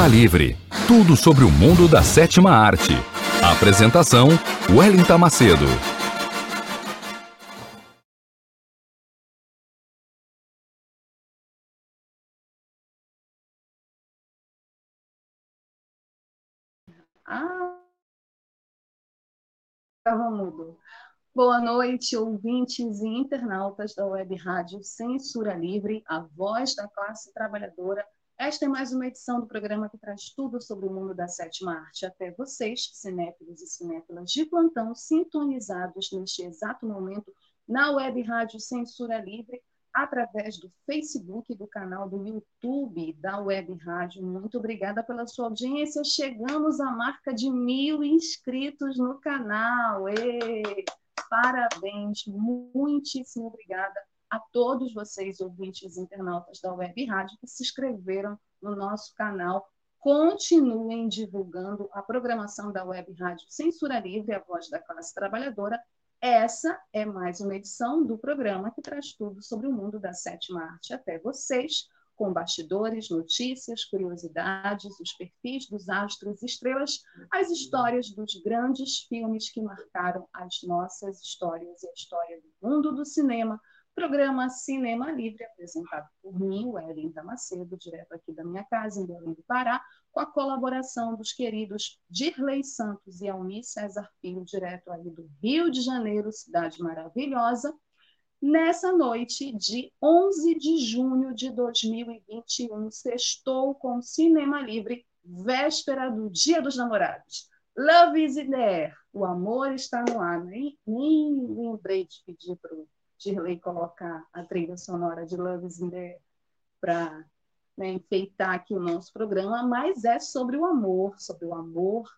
Cinema Livre. Tudo sobre o mundo da sétima arte. Apresentação: Wellington Macedo. Ah, estava mudo. Boa noite, ouvintes e internautas da Web Rádio Censura Livre, a voz da classe trabalhadora esta é mais uma edição do programa que traz tudo sobre o mundo da sétima arte até vocês, cinéfilos e cinéfilas de plantão, sintonizados neste exato momento na web rádio Censura Livre, através do Facebook, do canal do YouTube da Web Rádio. Muito obrigada pela sua audiência. Chegamos à marca de mil inscritos no canal. Ê! Parabéns, muitíssimo obrigada a todos vocês, ouvintes internautas da Web Rádio, que se inscreveram no nosso canal. Continuem divulgando a programação da Web Rádio Censura Livre, a voz da classe trabalhadora. Essa é mais uma edição do programa que traz tudo sobre o mundo da sétima arte até vocês, com bastidores, notícias, curiosidades, os perfis dos astros e estrelas, as histórias dos grandes filmes que marcaram as nossas histórias e a história do mundo do cinema, Programa Cinema Livre, apresentado por mim, Wellington Macedo, direto aqui da minha casa, em Belém do Pará, com a colaboração dos queridos Dirley Santos e Almi César Filho, direto aí do Rio de Janeiro, cidade maravilhosa, nessa noite de 11 de junho de 2021, sextou com Cinema Livre, véspera do Dia dos Namorados. Love is in the air, o amor está no ar. Nem, nem lembrei de pedir para o Dirley colocar a trilha sonora de Love is in para né, enfeitar aqui o nosso programa, mas é sobre o amor, sobre o amor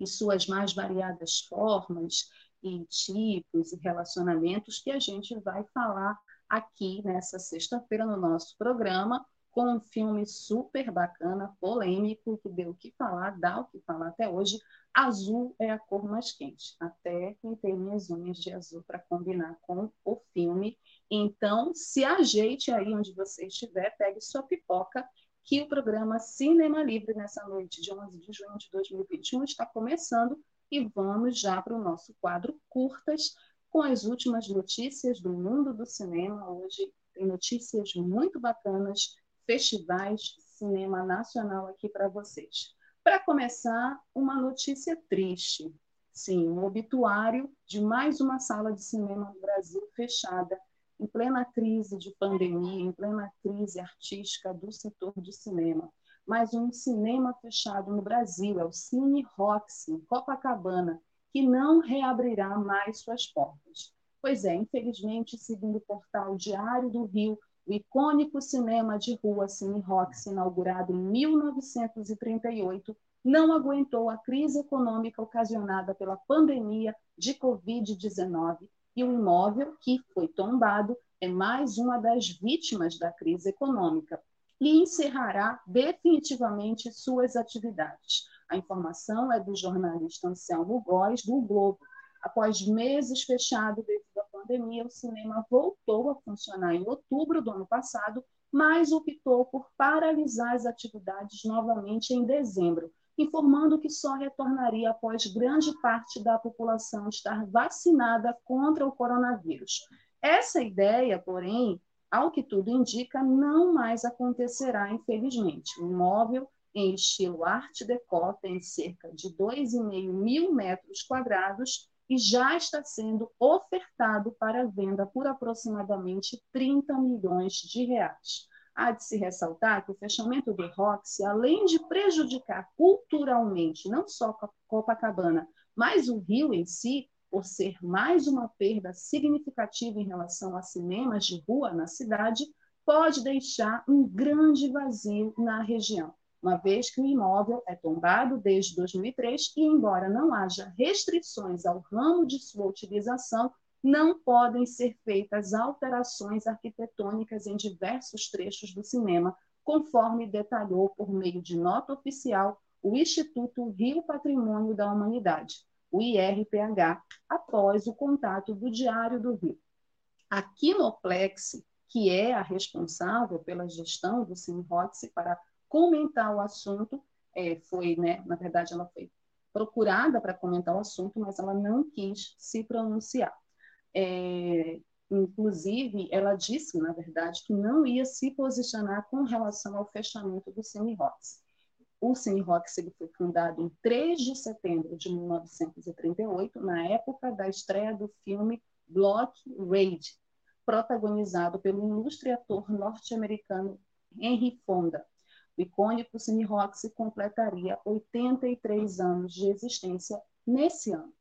e suas mais variadas formas e tipos e relacionamentos que a gente vai falar aqui nessa sexta-feira no nosso programa com um filme super bacana, polêmico, que deu o que falar, dá o que falar até hoje, Azul é a cor mais quente. Até pintei minhas unhas de azul para combinar com o filme. Então, se ajeite aí onde você estiver, pegue sua pipoca, que o programa Cinema Livre nessa noite de 11 de junho de 2021 está começando e vamos já para o nosso quadro Curtas, com as últimas notícias do mundo do cinema. Hoje tem notícias muito bacanas, festivais de cinema nacional aqui para vocês. Para começar, uma notícia triste. Sim, um obituário de mais uma sala de cinema no Brasil fechada, em plena crise de pandemia, em plena crise artística do setor de cinema. Mas um cinema fechado no Brasil, é o Cine Roxy, em Copacabana, que não reabrirá mais suas portas. Pois é, infelizmente, segundo o portal Diário do Rio, o icônico cinema de rua Cine Rox, inaugurado em 1938, não aguentou a crise econômica ocasionada pela pandemia de Covid-19 e o imóvel, que foi tombado, é mais uma das vítimas da crise econômica e encerrará definitivamente suas atividades. A informação é do jornalista Anselmo Góes, do Globo. Após meses fechado devido à pandemia, o cinema voltou a funcionar em outubro do ano passado, mas optou por paralisar as atividades novamente em dezembro, informando que só retornaria após grande parte da população estar vacinada contra o coronavírus. Essa ideia, porém, ao que tudo indica, não mais acontecerá, infelizmente. O imóvel, em estilo Art Deco, tem cerca de 2,5 mil metros quadrados e já está sendo ofertado para venda por aproximadamente 30 milhões de reais. Há de se ressaltar que o fechamento do Roxy, além de prejudicar culturalmente não só Copacabana, mas o Rio em si, por ser mais uma perda significativa em relação a cinemas de rua na cidade, pode deixar um grande vazio na região uma vez que o imóvel é tombado desde 2003 e, embora não haja restrições ao ramo de sua utilização, não podem ser feitas alterações arquitetônicas em diversos trechos do cinema, conforme detalhou por meio de nota oficial o Instituto Rio Patrimônio da Humanidade, o IRPH, após o contato do Diário do Rio. A Kinoplex, que é a responsável pela gestão do Cine para comentar o assunto. É, foi, né, na verdade, ela foi procurada para comentar o assunto, mas ela não quis se pronunciar. É, inclusive, ela disse, na verdade, que não ia se posicionar com relação ao fechamento do Cine Rocks. O Cine Rocks ele foi fundado em 3 de setembro de 1938, na época da estreia do filme Block Raid, protagonizado pelo ilustre ator norte-americano Henry Fonda, o icônico Cine Roxy completaria 83 anos de existência nesse ano.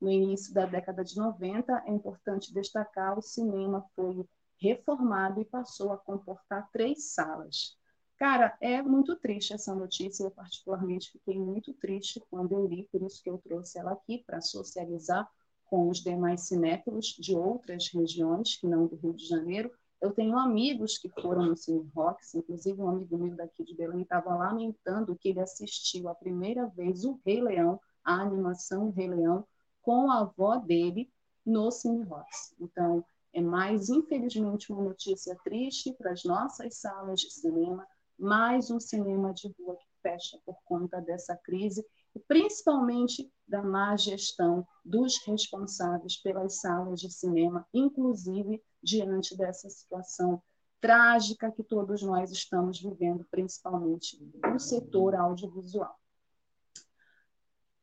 No início da década de 90, é importante destacar, o cinema foi reformado e passou a comportar três salas. Cara, é muito triste essa notícia, eu particularmente fiquei muito triste quando eu li, por isso que eu trouxe ela aqui para socializar com os demais cinéfilos de outras regiões, que não do Rio de Janeiro, eu tenho amigos que foram no Cine Rocks, inclusive um amigo meu daqui de Belém estava lamentando que ele assistiu a primeira vez o Rei Leão, a animação Rei Leão, com a avó dele no Cine Rocks. Então, é mais, infelizmente, uma notícia triste para as nossas salas de cinema, mais um cinema de rua que fecha por conta dessa crise, e principalmente da má gestão dos responsáveis pelas salas de cinema, inclusive diante dessa situação trágica que todos nós estamos vivendo, principalmente no setor audiovisual.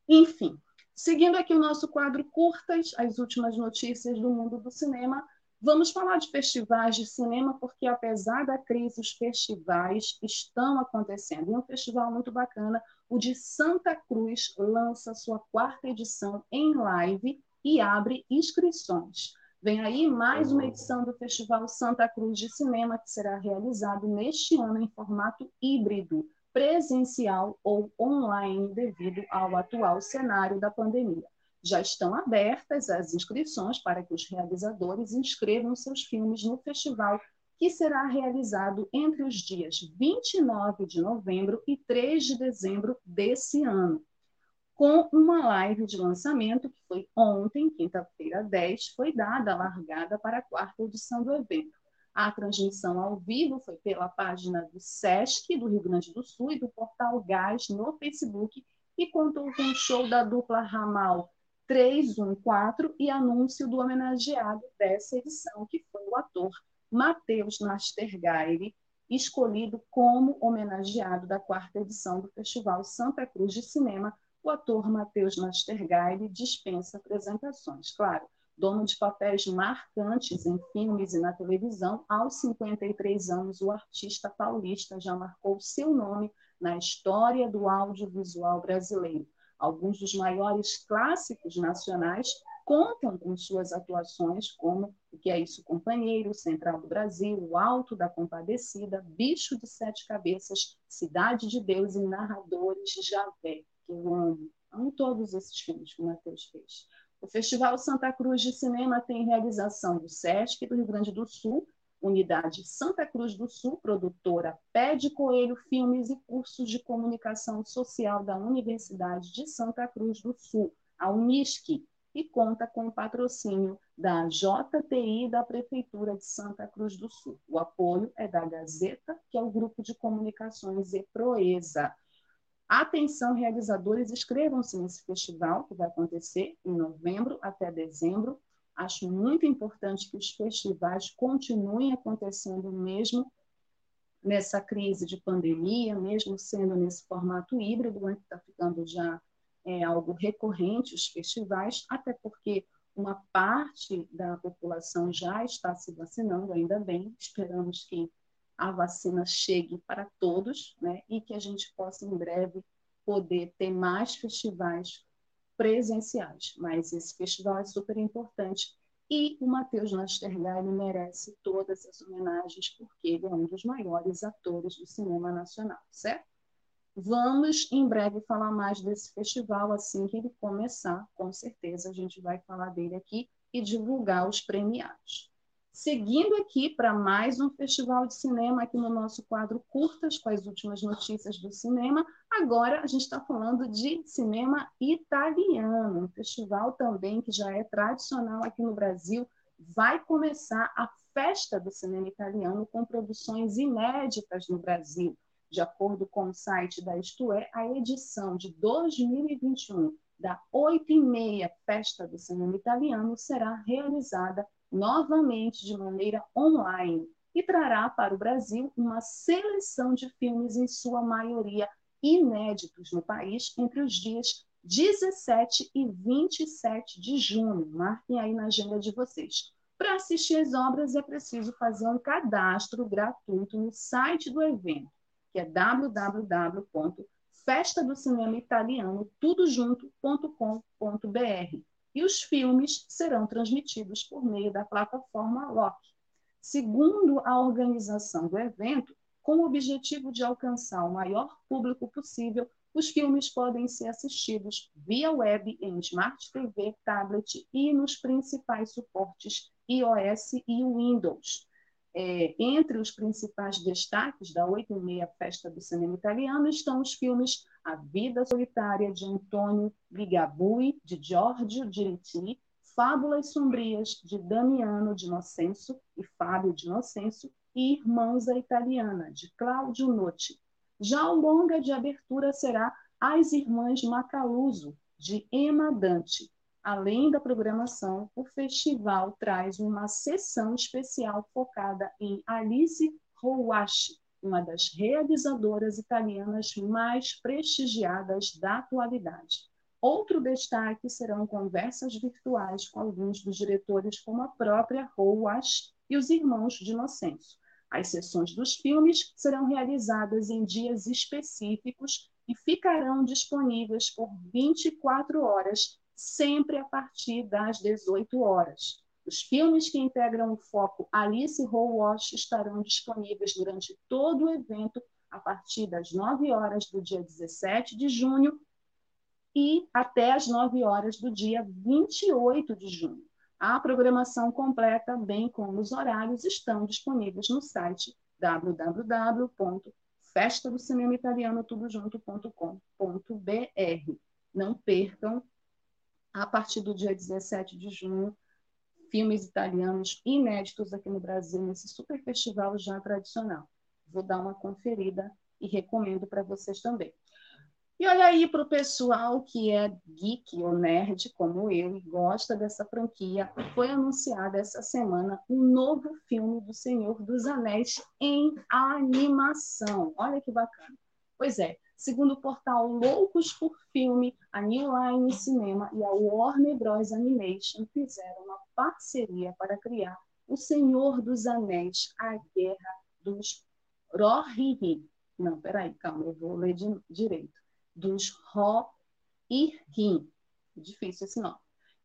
Enfim, seguindo aqui o nosso quadro curtas, as últimas notícias do mundo do cinema, vamos falar de festivais de cinema, porque apesar da crise, os festivais estão acontecendo. E um festival muito bacana, o de Santa Cruz, lança sua quarta edição em live e abre inscrições. Vem aí mais uma edição do Festival Santa Cruz de Cinema, que será realizado neste ano em formato híbrido, presencial ou online, devido ao atual cenário da pandemia. Já estão abertas as inscrições para que os realizadores inscrevam seus filmes no festival, que será realizado entre os dias 29 de novembro e 3 de dezembro desse ano com uma live de lançamento que foi ontem, quinta-feira 10, foi dada a largada para a quarta edição do evento. A transmissão ao vivo foi pela página do SESC do Rio Grande do Sul e do Portal Gás no Facebook e contou com o show da dupla Ramal 314 e anúncio do homenageado dessa edição, que foi o ator Matheus Nastergaile, escolhido como homenageado da quarta edição do Festival Santa Cruz de Cinema o ator Matheus Nastergaile dispensa apresentações. Claro, dono de papéis marcantes em filmes e na televisão, aos 53 anos, o artista paulista já marcou seu nome na história do audiovisual brasileiro. Alguns dos maiores clássicos nacionais contam com suas atuações, como O Que É Isso, Companheiro, Central do Brasil, O Alto da Compadecida, Bicho de Sete Cabeças, Cidade de Deus e Narradores de Javé que eu amo. Amo todos esses filmes que o Matheus fez. O Festival Santa Cruz de Cinema tem realização do SESC do Rio Grande do Sul, Unidade Santa Cruz do Sul, produtora Pé de Coelho Filmes e Cursos de Comunicação Social da Universidade de Santa Cruz do Sul, a Unisc, e conta com o patrocínio da JTI da Prefeitura de Santa Cruz do Sul. O apoio é da Gazeta, que é o grupo de comunicações e Proeza. Atenção, realizadores, inscrevam-se nesse festival que vai acontecer em novembro até dezembro. Acho muito importante que os festivais continuem acontecendo mesmo nessa crise de pandemia, mesmo sendo nesse formato híbrido, né, que está ficando já é algo recorrente, os festivais, até porque uma parte da população já está se vacinando, ainda bem, esperamos que a vacina chegue para todos, né, e que a gente possa em breve poder ter mais festivais presenciais. Mas esse festival é super importante e o Matheus Nastergalli merece todas as homenagens porque ele é um dos maiores atores do cinema nacional, certo? Vamos em breve falar mais desse festival assim que ele começar, com certeza a gente vai falar dele aqui e divulgar os premiados. Seguindo aqui para mais um festival de cinema aqui no nosso quadro Curtas, com as últimas notícias do cinema. Agora a gente está falando de cinema italiano, um festival também que já é tradicional aqui no Brasil. Vai começar a festa do cinema italiano com produções inéditas no Brasil. De acordo com o site da Isto É, a edição de 2021 da 8 e meia Festa do Cinema Italiano será realizada novamente de maneira online e trará para o Brasil uma seleção de filmes, em sua maioria inéditos no país, entre os dias 17 e 27 de junho. Marquem aí na agenda de vocês. Para assistir as obras é preciso fazer um cadastro gratuito no site do evento que é www.festadocinemaitaliano E os filmes serão transmitidos por meio da plataforma LOC. Segundo a organização do evento, com o objetivo de alcançar o maior público possível, os filmes podem ser assistidos via web em Smart TV, tablet e nos principais suportes iOS e Windows. É, entre os principais destaques da 8 e meia Festa do Cinema Italiano estão os filmes A Vida Solitária, de Antônio Ligabui, de Giorgio Diretti, Fábulas Sombrias, de Damiano de Innocenso e Fábio de Innocenso, e Irmãos a Italiana, de Cláudio Notti. Já o longa de abertura será As Irmãs Macaluso, de Emma Dante, Além da programação, o festival traz uma sessão especial focada em Alice Rouache, uma das realizadoras italianas mais prestigiadas da atualidade. Outro destaque serão conversas virtuais com alguns dos diretores, como a própria Rouache e os irmãos de Inocêncio. As sessões dos filmes serão realizadas em dias específicos e ficarão disponíveis por 24 horas sempre a partir das 18 horas. Os filmes que integram o foco Alice Wash estarão disponíveis durante todo o evento a partir das 9 horas do dia 17 de junho e até as 9 horas do dia 28 de junho. A programação completa, bem como os horários, estão disponíveis no site www.festadocinemaitaliano.com.br. Não percam a partir do dia 17 de junho, filmes italianos inéditos aqui no Brasil, nesse super festival já tradicional. Vou dar uma conferida e recomendo para vocês também. E olha aí para o pessoal que é geek ou nerd, como eu, e gosta dessa franquia, foi anunciado essa semana um novo filme do Senhor dos Anéis em animação. Olha que bacana. Pois é, Segundo o portal Loucos por Filme, a New Line Cinema e a Warner Bros. Animation fizeram uma parceria para criar O Senhor dos Anéis, A Guerra dos Rohirrim. Não, peraí, calma, eu vou ler de, direito. Dos Rohirrim. Difícil esse nome.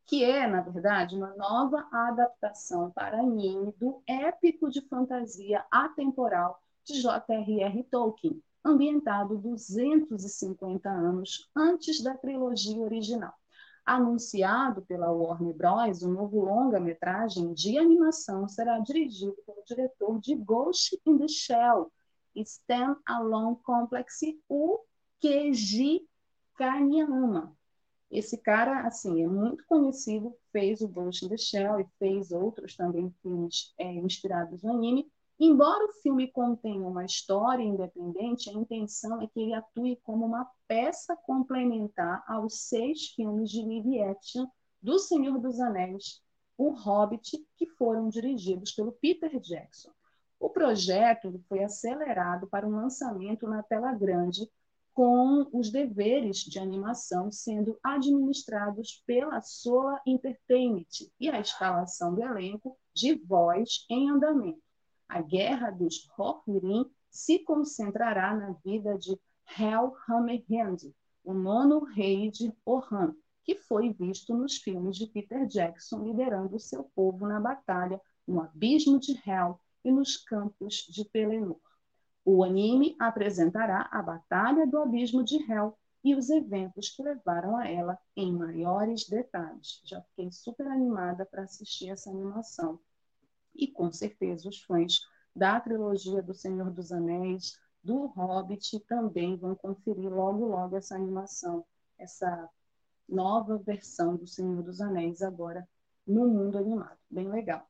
Que é, na verdade, uma nova adaptação para anime do épico de fantasia atemporal de J.R.R. Tolkien, ambientado 250 anos antes da trilogia original. Anunciado pela Warner Bros., o novo longa-metragem de animação será dirigido pelo diretor de Ghost in the Shell, Stand Alone Complex, o Keiji Kanyama. Esse cara, assim, é muito conhecido, fez o Ghost in the Shell e fez outros também filmes é, inspirados no anime, Embora o filme contenha uma história independente, a intenção é que ele atue como uma peça complementar aos seis filmes de live action do Senhor dos Anéis, O Hobbit, que foram dirigidos pelo Peter Jackson. O projeto foi acelerado para um lançamento na tela grande com os deveres de animação sendo administrados pela Sola Entertainment e a escalação do elenco de voz em andamento. A Guerra dos Rohirrim se concentrará na vida de Hel Hammerhand, o nono rei de Orhan, que foi visto nos filmes de Peter Jackson liderando seu povo na batalha no Abismo de Hel e nos campos de Pelennor. O anime apresentará a Batalha do Abismo de Hell e os eventos que levaram a ela em maiores detalhes. Já fiquei super animada para assistir essa animação. E com certeza os fãs da trilogia do Senhor dos Anéis, do Hobbit, também vão conferir logo, logo essa animação, essa nova versão do Senhor dos Anéis agora no mundo animado. Bem legal.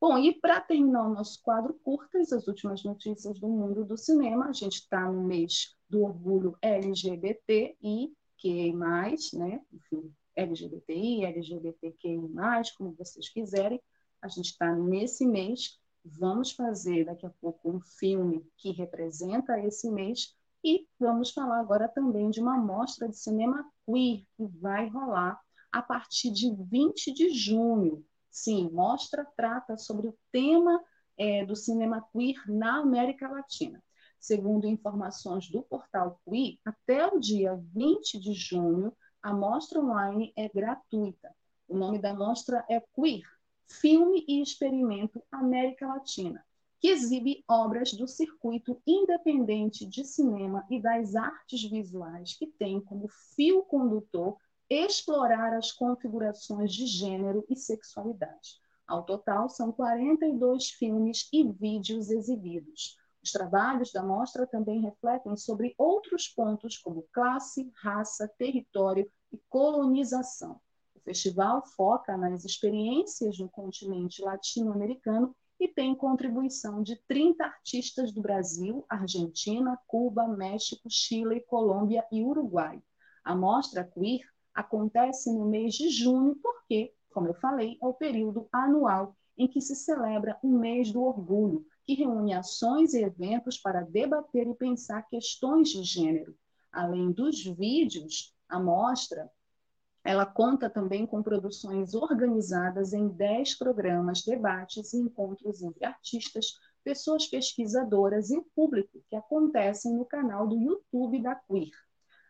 Bom, e para terminar o nosso quadro curtas, as últimas notícias do mundo do cinema, a gente está no mês do orgulho LGBT e que mais, né? Enfim, LGBTI, LGBTQI+, como vocês quiserem. A gente está nesse mês. Vamos fazer daqui a pouco um filme que representa esse mês e vamos falar agora também de uma mostra de cinema queer que vai rolar a partir de 20 de junho. Sim, mostra trata sobre o tema é, do cinema queer na América Latina. Segundo informações do portal Queer, até o dia 20 de junho, a mostra online é gratuita. O nome da mostra é Queer, Filme e Experimento América Latina, que exibe obras do circuito independente de cinema e das artes visuais, que tem como fio condutor explorar as configurações de gênero e sexualidade. Ao total, são 42 filmes e vídeos exibidos. Os trabalhos da mostra também refletem sobre outros pontos como classe, raça, território e colonização. Festival foca nas experiências no continente latino-americano e tem contribuição de 30 artistas do Brasil, Argentina, Cuba, México, Chile, Colômbia e Uruguai. A mostra queer acontece no mês de junho, porque, como eu falei, é o período anual em que se celebra o mês do orgulho, que reúne ações e eventos para debater e pensar questões de gênero. Além dos vídeos, a mostra ela conta também com produções organizadas em 10 programas, debates e encontros entre artistas, pessoas pesquisadoras e público que acontecem no canal do YouTube da Queer.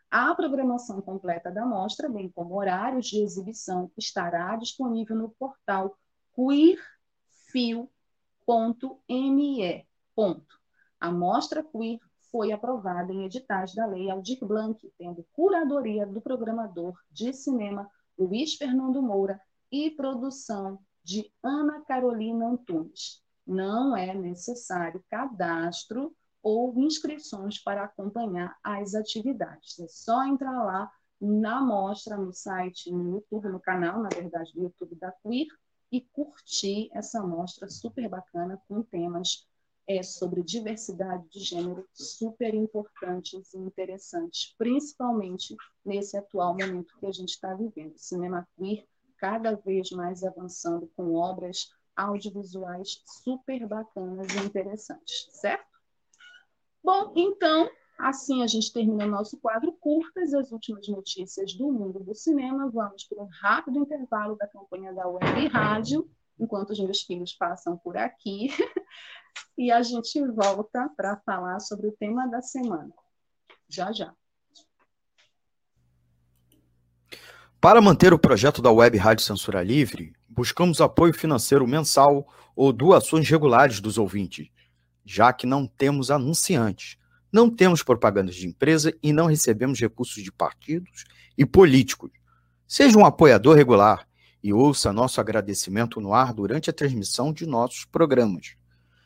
A programação completa da mostra, bem como horários de exibição, estará disponível no portal queerfio.me. A mostra Queer foi aprovada em editais da Lei Aldir Blanc, tendo curadoria do programador de cinema Luiz Fernando Moura e produção de Ana Carolina Antunes. Não é necessário cadastro ou inscrições para acompanhar as atividades. É só entrar lá na mostra, no site, no YouTube, no canal, na verdade, do YouTube da Queer, e curtir essa mostra super bacana com temas é, sobre diversidade de gênero super importantes e interessantes, principalmente nesse atual momento que a gente está vivendo. cinema queer cada vez mais avançando com obras audiovisuais super bacanas e interessantes, certo? Bom, então, assim a gente termina nosso quadro curtas, as últimas notícias do mundo do cinema. Vamos para um rápido intervalo da campanha da Web Rádio, enquanto os meus filhos passam por aqui. e a gente volta para falar sobre o tema da semana. Já, já. Para manter o projeto da Web Rádio Censura Livre, buscamos apoio financeiro mensal ou doações regulares dos ouvintes já que não temos anunciantes, não temos propagandas de empresa e não recebemos recursos de partidos e políticos. Seja um apoiador regular e ouça nosso agradecimento no ar durante a transmissão de nossos programas.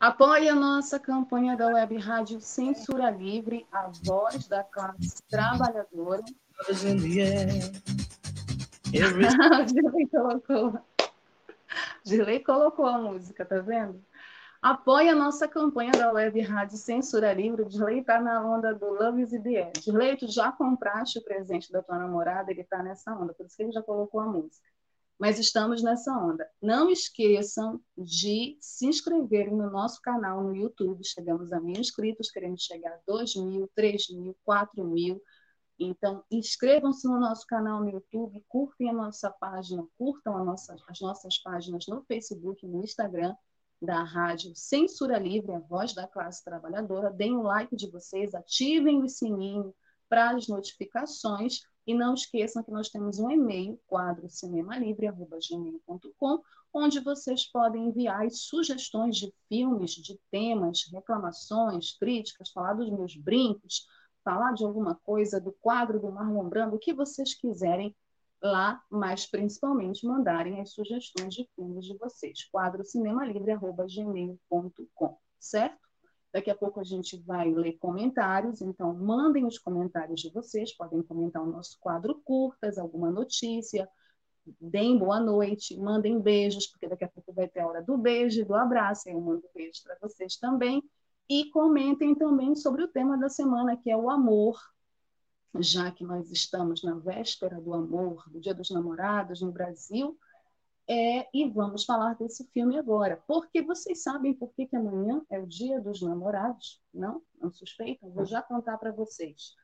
Apoie a nossa campanha da Web Rádio Censura Livre, a voz da classe trabalhadora. Girley colocou. Girley colocou a música, tá vendo? Apoie a nossa campanha da Web Rádio Censura Livre. Girley está na onda do Love is the Air. Girley, tu já compraste o presente da tua namorada? Ele está nessa onda, por isso que ele já colocou a música mas estamos nessa onda. Não esqueçam de se inscreverem no nosso canal no YouTube. Chegamos a mil inscritos, queremos chegar a 2 mil, 3 mil, 4 mil. Então, inscrevam-se no nosso canal no YouTube, curtem a nossa página, curtam nossa, as nossas páginas no Facebook no Instagram da Rádio Censura Livre, a voz da classe trabalhadora. Deem o like de vocês, ativem o sininho para as notificações e não esqueçam que nós temos um e-mail, quadro cinemalivre.gmail.com, onde vocês podem enviar as sugestões de filmes, de temas, reclamações, críticas, falar dos meus brincos, falar de alguma coisa do quadro do Marlon Brando, o que vocês quiserem lá, mas principalmente mandarem as sugestões de filmes de vocês. Quadro cinemalivre.gmail.com, certo? Daqui a pouco a gente vai ler comentários, então mandem os comentários de vocês, podem comentar o nosso quadro curtas, alguma notícia, deem boa noite, mandem beijos, porque daqui a pouco vai ter a hora do beijo e do abraço, eu mando beijos para vocês também. E comentem também sobre o tema da semana, que é o amor, já que nós estamos na véspera do amor, do Dia dos Namorados no Brasil, é, e vamos falar desse filme agora. Porque vocês sabem por que, amanhã é o dia dos namorados? Não? Não suspeitam? Vou já contar para vocês.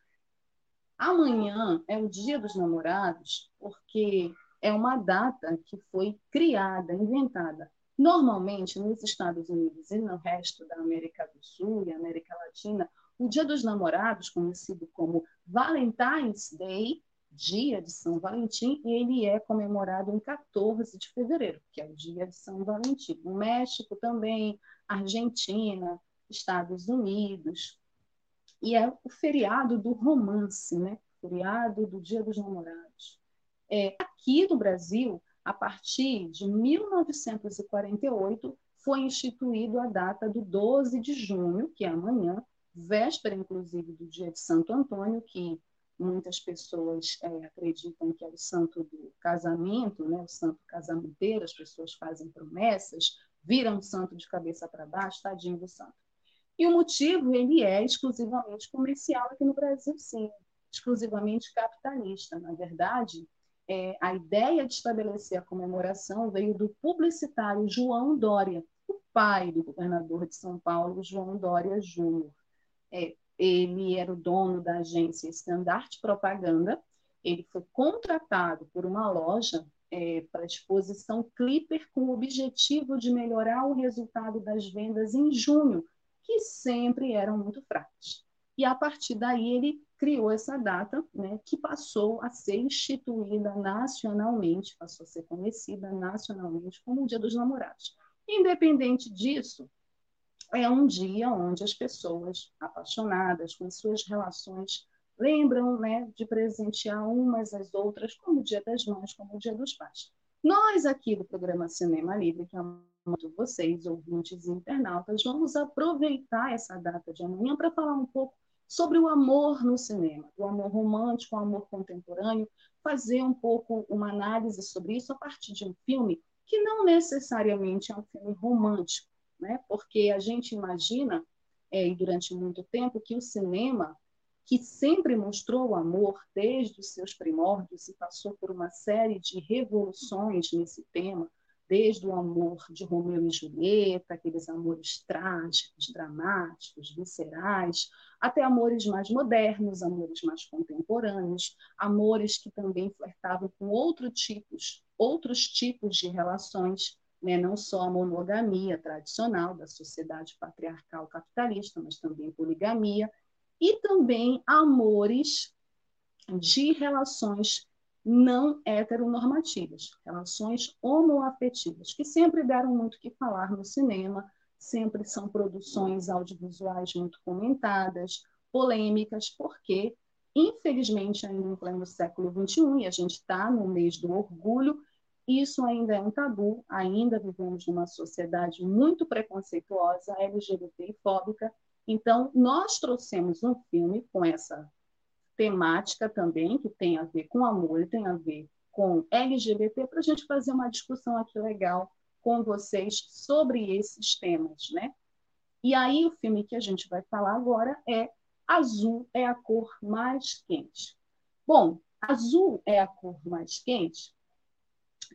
Amanhã é o dia dos namorados porque é uma data que foi criada, inventada. Normalmente, nos Estados Unidos e no resto da América do Sul e América Latina, o Dia dos Namorados, conhecido como Valentine's Day, dia de São Valentim, e ele é comemorado em 14 de fevereiro, que é o dia de São Valentim. No México também, Argentina, Estados Unidos. E é o feriado do romance, né? feriado do Dia dos Namorados. É, aqui no Brasil, a partir de 1948, foi instituído a data do 12 de junho, que é amanhã, véspera, inclusive, do dia de Santo Antônio, que muitas pessoas é, acreditam que é o santo do casamento, né? o santo casamenteiro, as pessoas fazem promessas, viram o santo de cabeça para baixo, tadinho do santo. E o motivo, ele é exclusivamente comercial aqui no Brasil, sim, exclusivamente capitalista. Na verdade, é, a ideia de estabelecer a comemoração veio do publicitário João Dória, o pai do governador de São Paulo, João Dória Júnior. É, ele era o dono da agência Standard Propaganda, ele foi contratado por uma loja é, para exposição Clipper com o objetivo de melhorar o resultado das vendas em junho, que sempre eram muito fracas. E a partir daí ele criou essa data, né, que passou a ser instituída nacionalmente, passou a ser conhecida nacionalmente como o Dia dos Namorados. Independente disso, é um dia onde as pessoas apaixonadas com suas relações lembram né, de presentear umas às outras, como o Dia das Mães, como o Dia dos Pais. Nós aqui do programa Cinema Livre, que amo vocês, ouvintes e internautas, vamos aproveitar essa data de amanhã para falar um pouco sobre o amor no cinema, o amor romântico, o amor contemporâneo, fazer um pouco uma análise sobre isso a partir de um filme que não necessariamente é um filme romântico, né? porque a gente imagina, é, durante muito tempo, que o cinema, que sempre mostrou o amor desde os seus primórdios e passou por uma série de revoluções nesse tema, desde o amor de Romeu e Julieta, aqueles amores trágicos, dramáticos, viscerais, até amores mais modernos, amores mais contemporâneos, amores que também flertavam com outro tipos, outros tipos de relações né, não só a monogamia tradicional da sociedade patriarcal capitalista, mas também poligamia, e também amores de relações não heteronormativas, relações homoafetivas, que sempre deram muito que falar no cinema, sempre são produções audiovisuais muito comentadas, polêmicas, porque, infelizmente, ainda em pleno século XXI, e a gente está no mês do orgulho, isso ainda é um tabu, ainda vivemos numa sociedade muito preconceituosa, LGBT e fóbica. Então, nós trouxemos um filme com essa temática também, que tem a ver com amor e tem a ver com LGBT, para a gente fazer uma discussão aqui legal com vocês sobre esses temas, né? E aí o filme que a gente vai falar agora é Azul é a cor mais quente. Bom, Azul é a cor mais quente.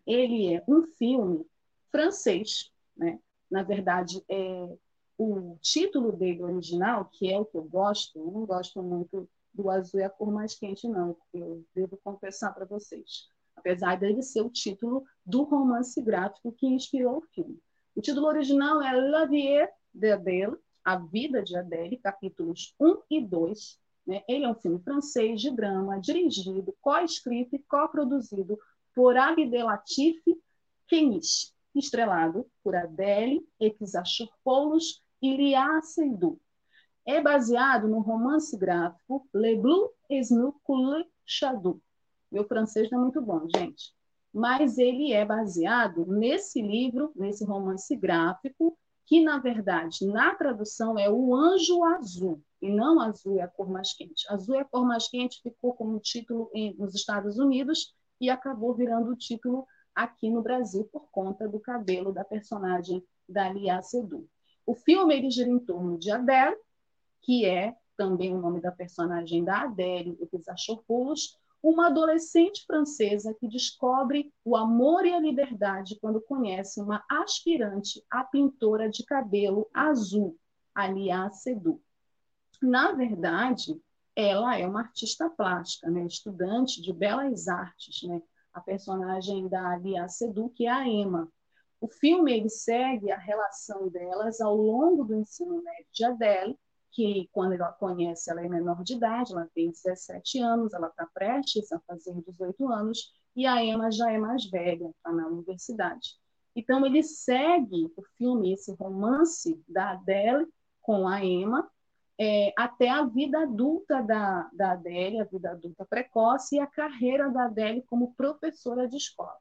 Ele é um filme francês, né? Na verdade, é o título dele original, que é o que eu gosto, eu não gosto muito do azul é a cor mais quente, não, eu devo confessar para vocês. Apesar dele ser o título do romance gráfico que inspirou o filme. O título original é La Vie d'Adèle, A Vida de Adèle, capítulos 1 e 2. Né? Ele é um filme francês de drama, dirigido, co-escrito e co-produzido por Abdelatif Kenis, estrelado por Adèle Exarchopoulos e Lia Seydoux é baseado no romance gráfico Le Bleu Esnucule Chadou. Meu francês não é muito bom, gente. Mas ele é baseado nesse livro, nesse romance gráfico, que, na verdade, na tradução é o Anjo Azul, e não Azul é a cor mais quente. Azul é a cor mais quente ficou como título nos Estados Unidos e acabou virando o título aqui no Brasil por conta do cabelo da personagem da Lia Seydoux. O filme ele gira em torno de Adele, que é também o nome da personagem da Adèle Exarchopoulos, uma adolescente francesa que descobre o amor e a liberdade quando conhece uma aspirante a pintora de cabelo azul, Alia Sedou. Na verdade, ela é uma artista plástica, né? estudante de belas artes, né? a personagem da Alia Sedou, que é a Emma. O filme ele segue a relação delas ao longo do ensino médio de Adele, que quando ela conhece, ela é menor de idade, ela tem 17 anos, ela está prestes a fazer 18 anos, e a Emma já é mais velha, está na universidade. Então, ele segue o filme, esse romance da Adele com a Emma, é, até a vida adulta da, da Adele, a vida adulta precoce, e a carreira da Adele como professora de escola.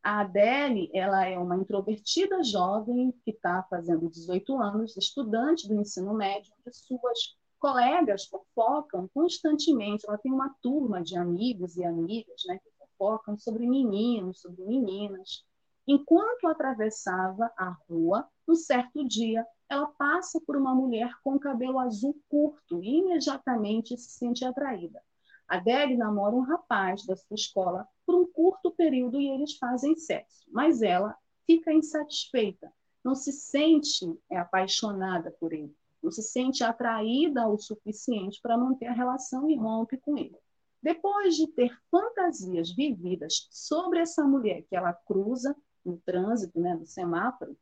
A Adele, ela é uma introvertida jovem que está fazendo 18 anos, estudante do ensino médio, onde suas colegas fofocam constantemente. Ela tem uma turma de amigos e amigas né, que fofocam sobre meninos, sobre meninas. Enquanto atravessava a rua, um certo dia, ela passa por uma mulher com cabelo azul curto e imediatamente se sente atraída. Adele namora um rapaz da sua escola por um curto período e eles fazem sexo, mas ela fica insatisfeita, não se sente é, apaixonada por ele, não se sente atraída o suficiente para manter a relação e rompe com ele. Depois de ter fantasias vividas sobre essa mulher que ela cruza no trânsito, né, no semáforo,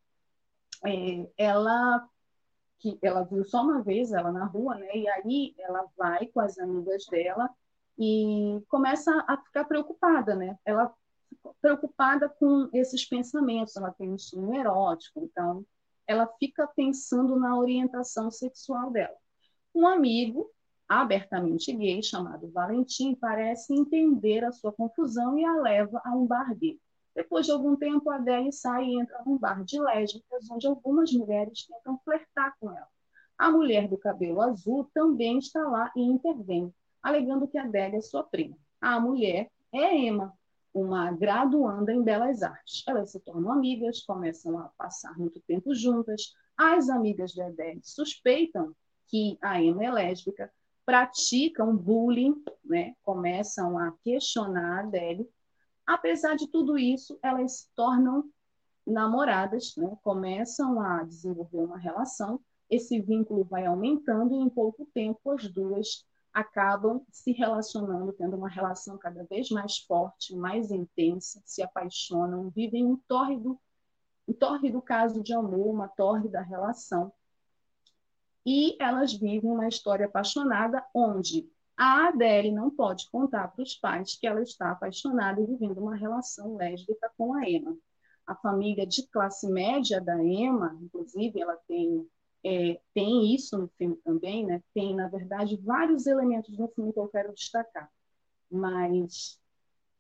é, ela que ela viu só uma vez ela na rua, né? E aí ela vai com as amigas dela e começa a ficar preocupada, né? Ela preocupada com esses pensamentos, ela tem um sonho erótico, então ela fica pensando na orientação sexual dela. Um amigo abertamente gay chamado Valentim parece entender a sua confusão e a leva a um bar gay. Depois de algum tempo, a Adele sai e entra num bar de lésbicas, onde algumas mulheres tentam flertar com ela. A mulher do cabelo azul também está lá e intervém alegando que Adélia é sua prima. A mulher é Emma, uma graduanda em Belas Artes. Elas se tornam amigas, começam a passar muito tempo juntas. As amigas de Adélia suspeitam que a Emma é lésbica, praticam bullying, né? começam a questionar a Adélia. Apesar de tudo isso, elas se tornam namoradas, né? começam a desenvolver uma relação. Esse vínculo vai aumentando e em pouco tempo as duas acabam se relacionando, tendo uma relação cada vez mais forte, mais intensa, se apaixonam, vivem um tórrido, um tórrido caso de amor, uma tórrida relação. E elas vivem uma história apaixonada onde a Adele não pode contar para os pais que ela está apaixonada e vivendo uma relação lésbica com a Emma. A família de classe média da Emma, inclusive, ela tem é, tem isso no filme também, né? Tem, na verdade, vários elementos no filme que eu quero destacar. Mas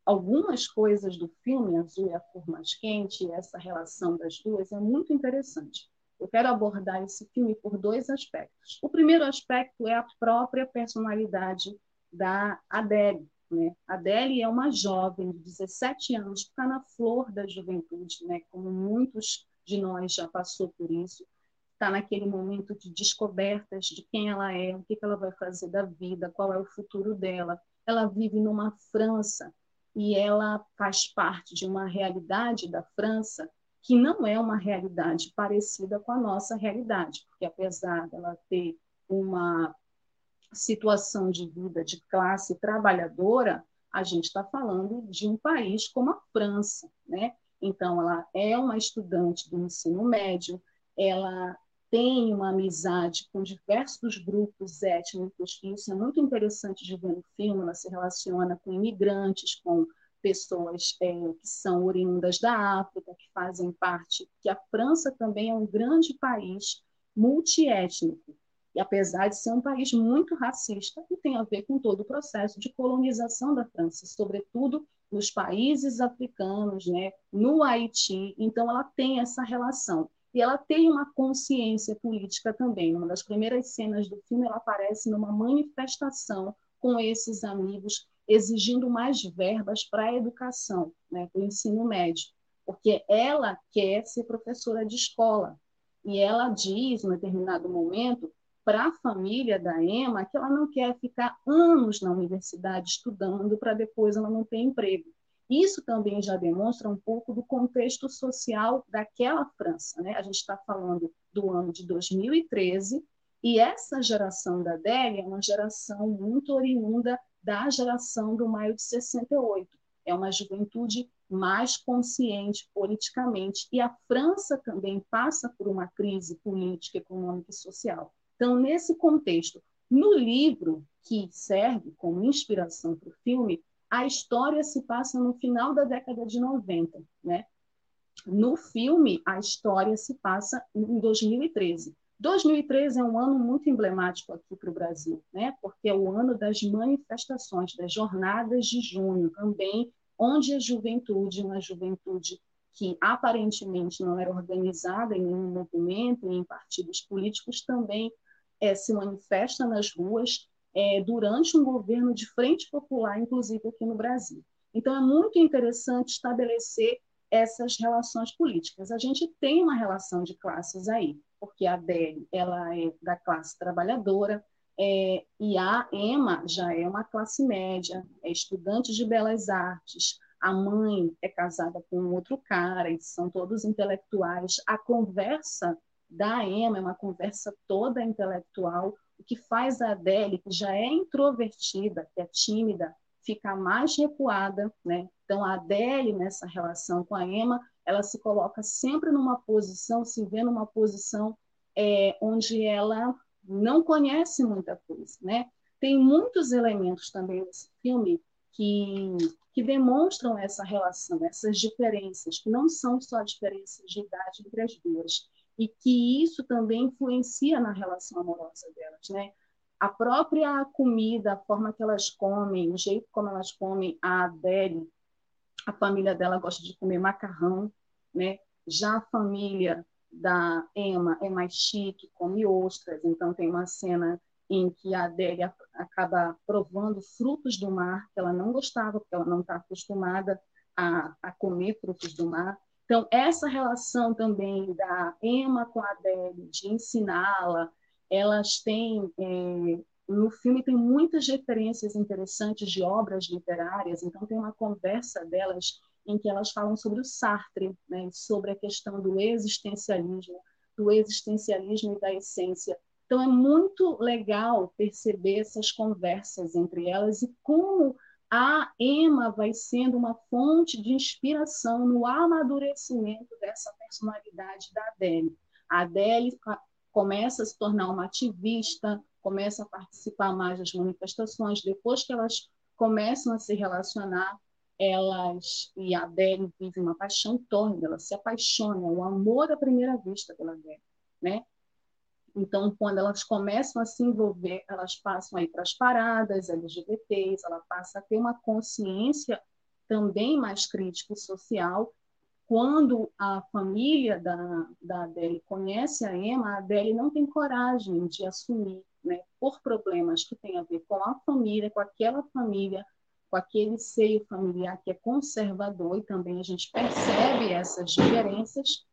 algumas coisas do filme, Azul é a cor mais quente, essa relação das duas é muito interessante. Eu quero abordar esse filme por dois aspectos. O primeiro aspecto é a própria personalidade da Adele. Né? Adele é uma jovem de 17 anos, está na flor da juventude, né? como muitos de nós já passou por isso, está naquele momento de descobertas de quem ela é, o que ela vai fazer da vida, qual é o futuro dela. Ela vive numa França e ela faz parte de uma realidade da França que não é uma realidade parecida com a nossa realidade, porque apesar dela ter uma situação de vida de classe trabalhadora, a gente está falando de um país como a França, né? Então, ela é uma estudante do ensino médio, ela tem uma amizade com diversos grupos étnicos, e isso é muito interessante de ver no filme, ela se relaciona com imigrantes, com pessoas é, que são oriundas da África, que fazem parte, que a França também é um grande país multiétnico, e apesar de ser um país muito racista, e tem a ver com todo o processo de colonização da França, sobretudo nos países africanos, né, no Haiti, então ela tem essa relação. E ela tem uma consciência política também. Uma das primeiras cenas do filme, ela aparece numa manifestação com esses amigos, exigindo mais verbas para a educação, né, para o ensino médio, porque ela quer ser professora de escola. E ela diz, em determinado momento, para a família da Emma que ela não quer ficar anos na universidade estudando para depois ela não ter emprego. Isso também já demonstra um pouco do contexto social daquela França. Né? A gente está falando do ano de 2013, e essa geração da Adélia é uma geração muito oriunda da geração do maio de 68. É uma juventude mais consciente politicamente. E a França também passa por uma crise política, econômica e social. Então, nesse contexto, no livro que serve como inspiração para o filme, a história se passa no final da década de 90, né? No filme, a história se passa em 2013. 2013 é um ano muito emblemático aqui para o Brasil, né? Porque é o ano das manifestações, das jornadas de junho, também onde a juventude, uma juventude que aparentemente não era organizada em nenhum movimento, em partidos políticos, também é, se manifesta nas ruas é, durante um governo de frente popular, inclusive aqui no Brasil. Então, é muito interessante estabelecer essas relações políticas. A gente tem uma relação de classes aí, porque a Adele ela é da classe trabalhadora, é, e a Emma já é uma classe média, é estudante de belas artes, a mãe é casada com outro cara, e são todos intelectuais. A conversa da Emma é uma conversa toda intelectual, o que faz a Adele, que já é introvertida, que é tímida, ficar mais recuada, né? Então a Adele nessa relação com a Emma, ela se coloca sempre numa posição, se vê numa posição é, onde ela não conhece muita coisa, né? Tem muitos elementos também nesse filme que que demonstram essa relação, essas diferenças, que não são só diferenças de idade entre as duas, e que isso também influencia na relação amorosa delas, né? A própria comida, a forma que elas comem, o jeito como elas comem, a Adele, a família dela gosta de comer macarrão, né? Já a família da Emma é mais chique, come ostras, então tem uma cena em que a Adélia acaba provando frutos do mar que ela não gostava, porque ela não está acostumada a, a comer frutos do mar. Então, essa relação também da Emma com a Adele, de ensiná-la, elas têm. É, no filme tem muitas referências interessantes de obras literárias, então tem uma conversa delas em que elas falam sobre o Sartre, né, sobre a questão do existencialismo, do existencialismo e da essência. Então é muito legal perceber essas conversas entre elas e como a Emma vai sendo uma fonte de inspiração no amadurecimento dessa personalidade da Adele. A Adele começa a se tornar uma ativista, começa a participar mais das manifestações, depois que elas começam a se relacionar, elas e a Adele vive uma paixão tórrida, ela se apaixona, o amor à primeira vista pela Adele, né? Então, quando elas começam a se envolver, elas passam aí para as paradas LGBTs, ela passa a ter uma consciência também mais crítico e social. Quando a família da, da Adele conhece a Emma, a Adele não tem coragem de assumir, né, por problemas que têm a ver com a família, com aquela família, com aquele seio familiar que é conservador, e também a gente percebe essas diferenças.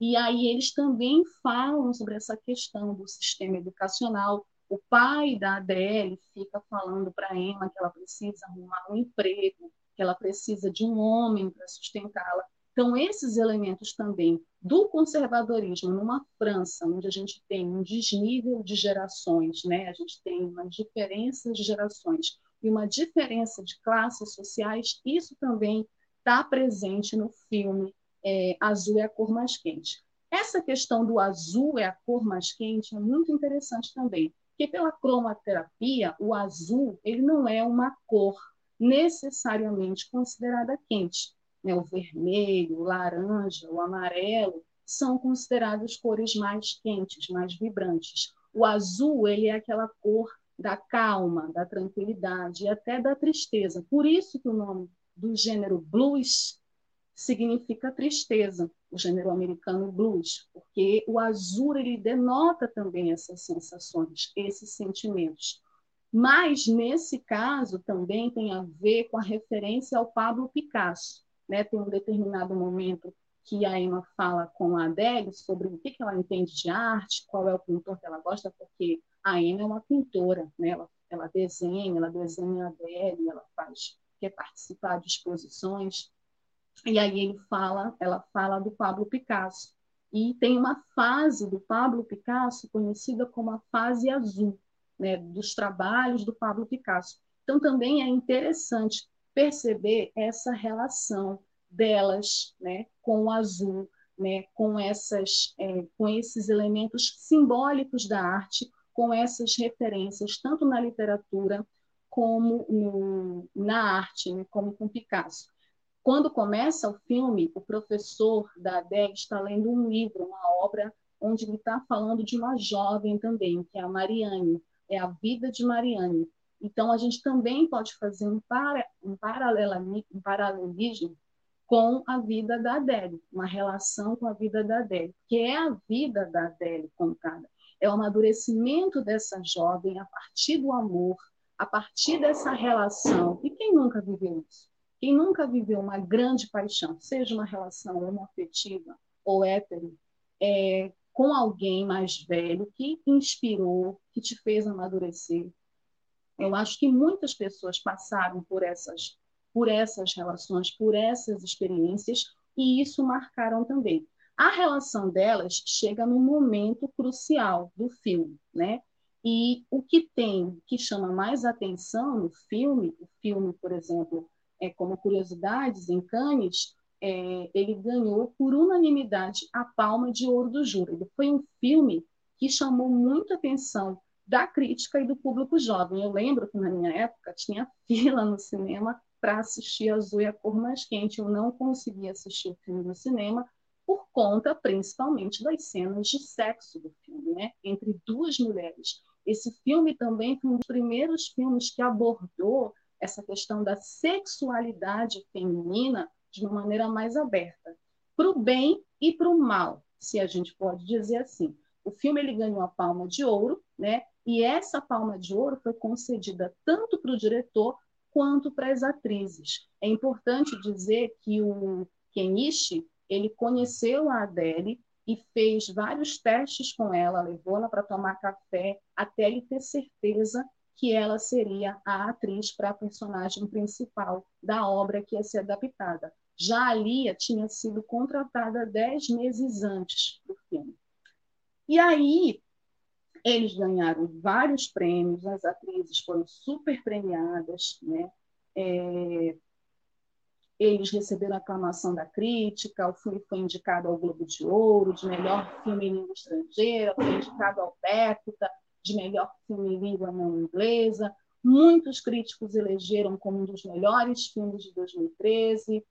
E aí eles também falam sobre essa questão do sistema educacional, o pai da Adele fica falando para Emma que ela precisa arrumar um emprego, que ela precisa de um homem para sustentá-la. Então, esses elementos também do conservadorismo numa França, onde a gente tem um desnível de gerações, né? a gente tem uma diferença de gerações e uma diferença de classes sociais, isso também está presente no filme é, Azul é a Cor Mais Quente. Essa questão do azul é a cor mais quente é muito interessante também, porque pela cromoterapia, o azul ele não é uma cor necessariamente considerada quente. Né? O vermelho, o laranja, o amarelo são considerados cores mais quentes, mais vibrantes. O azul ele é aquela cor da calma, da tranquilidade e até da tristeza. Por isso que o nome do gênero blues significa tristeza, o gênero americano blues, porque o azul ele denota também essas sensações, esses sentimentos. Mas nesse caso também tem a ver com a referência ao Pablo Picasso, né? Tem um determinado momento que a Emma fala com a Adele sobre o que ela entende de arte, qual é o pintor que ela gosta, porque a Emma é uma pintora, né? Ela, ela desenha, ela desenha a Adele, ela faz quer participar de exposições. E aí ele fala, ela fala do Pablo Picasso. E tem uma fase do Pablo Picasso conhecida como a fase azul, né, dos trabalhos do Pablo Picasso. Então também é interessante perceber essa relação delas, né, com o azul, né, com essas, é, com esses elementos simbólicos da arte, com essas referências tanto na literatura como no, na arte, né, como com Picasso. Quando começa o filme, o professor da ADEG está lendo um livro, uma obra, onde ele está falando de uma jovem também, que é a Mariane, é a vida de Mariane. Então, a gente também pode fazer um, para, um, um paralelismo com a vida da Adele, uma relação com a vida da Adele, que é a vida da Adele contada. É o amadurecimento dessa jovem a partir do amor, a partir dessa relação. E quem nunca viveu isso? Quem nunca viveu uma grande paixão, seja uma relação homoafetiva ou hétero, é, com alguém mais velho que inspirou, que te fez amadurecer. Eu acho que muitas pessoas passaram por essas, por essas relações, por essas experiências, e isso marcaram também. A relação delas chega num momento crucial do filme, né? E o que tem, que chama mais atenção no filme, o filme, por exemplo, é, como curiosidades, em Cannes, é, ele ganhou por unanimidade a Palma de Ouro do Júri. Ele foi um filme que chamou muita atenção da crítica e do público jovem. Eu lembro que na minha época tinha fila no cinema para assistir Azul e a Cor Mais Quente. Eu não conseguia assistir o filme no cinema por conta, principalmente, das cenas de sexo do filme, né? entre duas mulheres. Esse filme também foi um dos primeiros filmes que abordou essa questão da sexualidade feminina de uma maneira mais aberta, para o bem e para o mal, se a gente pode dizer assim. O filme ele ganhou a Palma de Ouro, né? E essa Palma de Ouro foi concedida tanto para o diretor quanto para as atrizes. É importante dizer que o Kenichi ele conheceu a Adele e fez vários testes com ela, levou ela para tomar café até ele ter certeza que ela seria a atriz para a personagem principal da obra que ia ser adaptada. Já a Lia tinha sido contratada dez meses antes do filme. E aí, eles ganharam vários prêmios, as atrizes foram super premiadas, né? É, eles receberam aclamação da crítica, o filme foi indicado ao Globo de Ouro, de melhor filme em língua estrangeira, foi indicado ao Pétita, de melhor filme em língua não inglesa. Muitos críticos elegeram como um dos melhores filmes de 2013.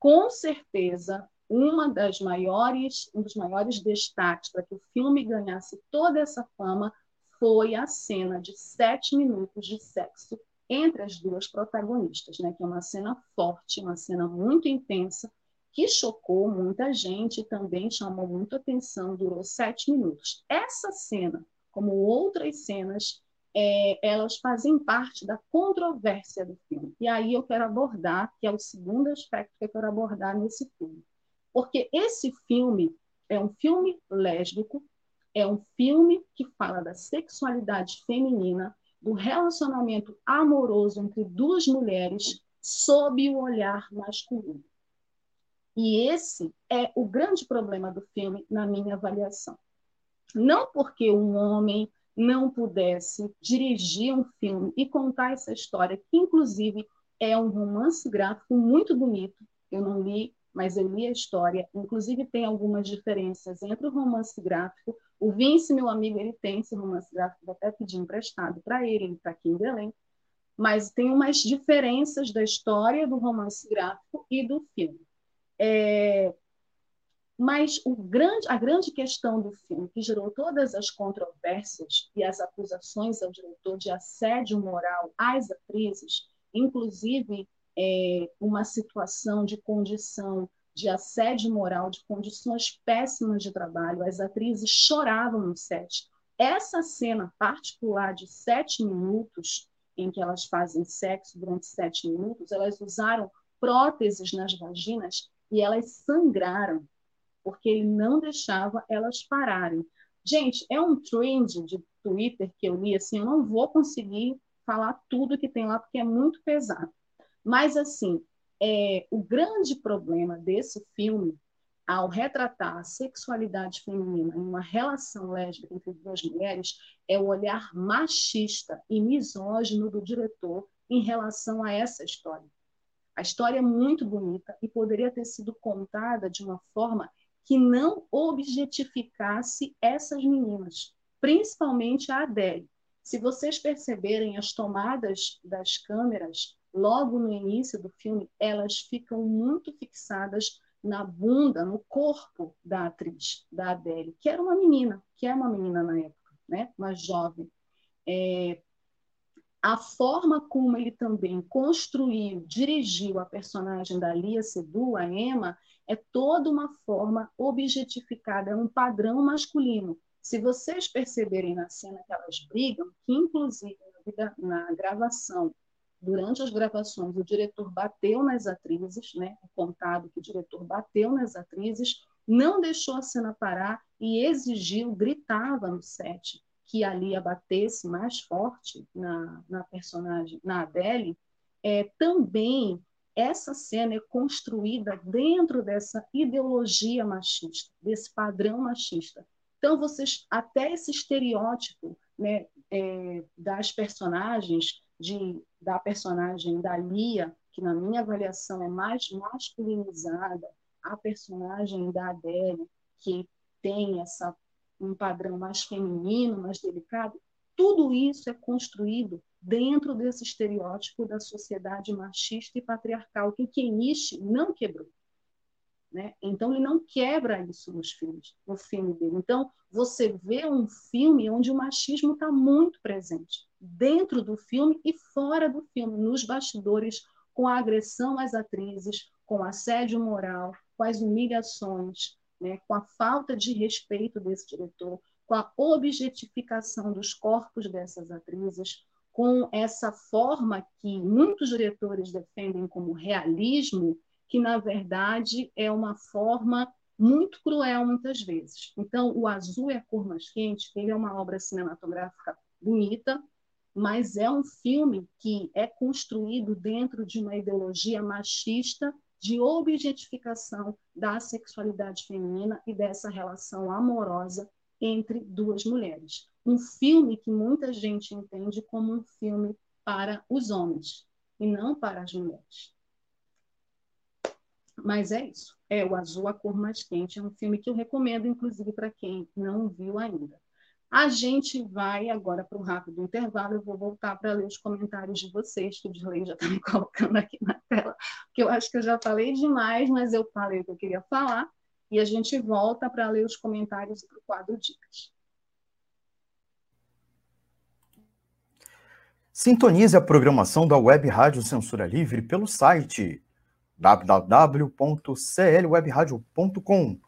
Com certeza, uma das maiores, um dos maiores destaques para que o filme ganhasse toda essa fama foi a cena de sete minutos de sexo entre as duas protagonistas, né? Que é uma cena forte, uma cena muito intensa, que chocou muita gente e também chamou muita atenção, durou sete minutos. Essa cena, como outras cenas, é, elas fazem parte da controvérsia do filme. E aí eu quero abordar, que é o segundo aspecto que eu quero abordar nesse filme. Porque esse filme é um filme lésbico, é um filme que fala da sexualidade feminina, do relacionamento amoroso entre duas mulheres sob o olhar masculino. E esse é o grande problema do filme, na minha avaliação. Não porque um homem não pudesse dirigir um filme e contar essa história, que inclusive é um romance gráfico muito bonito. Eu não li, mas eu li a história. Inclusive tem algumas diferenças entre o romance gráfico. O Vince, meu amigo, ele tem esse romance gráfico, vou até pedir emprestado para ele, ele está aqui em Belém. Mas tem umas diferenças da história do romance gráfico e do filme. É, mas grande, a grande questão do filme, que gerou todas as controvérsias e as acusações ao diretor de assédio moral às atrizes, inclusive é, uma situação de condição de assédio moral, de condições péssimas de trabalho, as atrizes choravam no set. Essa cena particular de sete minutos, em que elas fazem sexo durante sete minutos, elas usaram próteses nas vaginas e elas sangraram porque ele não deixava elas pararem. Gente, é um trend de Twitter que eu li, assim, eu não vou conseguir falar tudo que tem lá, porque é muito pesado. Mas, assim, é, o grande problema desse filme, ao retratar a sexualidade feminina em uma relação lésbica entre duas mulheres, é o olhar machista e misógino do diretor em relação a essa história. A história é muito bonita e poderia ter sido contada de uma forma que não objetificasse essas meninas, principalmente a Adele. Se vocês perceberem as tomadas das câmeras, logo no início do filme, elas ficam muito fixadas na bunda, no corpo da atriz, da Adele, que era uma menina, que é uma menina na época, né? uma jovem. É, a forma como ele também construiu, dirigiu a personagem da Lia Sedu, a Emma, é toda uma forma objetificada, é um padrão masculino. Se vocês perceberem na cena que elas brigam, que inclusive na gravação, durante as gravações, o diretor bateu nas atrizes, né? Contado que o diretor bateu nas atrizes, não deixou a cena parar e exigiu, gritava no set que a Lia batesse mais forte na, na personagem, na Adele, é, também essa cena é construída dentro dessa ideologia machista, desse padrão machista. Então, vocês, até esse estereótipo né, é, das personagens, de, da personagem da Lia, que na minha avaliação é mais masculinizada, a personagem da Adele, que tem essa, um padrão mais feminino, mais delicado, tudo isso é construído dentro desse estereótipo da sociedade machista e patriarcal que Kenichi não quebrou. Né? Então ele não quebra isso nos filmes, no filme dele. Então você vê um filme onde o machismo está muito presente, dentro do filme e fora do filme, nos bastidores, com a agressão às atrizes, com assédio moral, com as humilhações, né? com a falta de respeito desse diretor, com a objetificação dos corpos dessas atrizes, com essa forma que muitos diretores defendem como realismo, que na verdade é uma forma muito cruel muitas vezes. Então, o Azul é a cor mais quente, ele é uma obra cinematográfica bonita, mas é um filme que é construído dentro de uma ideologia machista de objetificação da sexualidade feminina e dessa relação amorosa entre duas mulheres um filme que muita gente entende como um filme para os homens e não para as mulheres. Mas é isso. É o Azul, a cor mais quente. É um filme que eu recomendo, inclusive, para quem não viu ainda. A gente vai agora para um rápido intervalo. Eu vou voltar para ler os comentários de vocês, que o Disley já está me colocando aqui na tela, porque eu acho que eu já falei demais, mas eu falei o que eu queria falar. E a gente volta para ler os comentários para o quadro Dicas. Sintonize a programação da Web Rádio Censura Livre pelo site www.clwebradio.com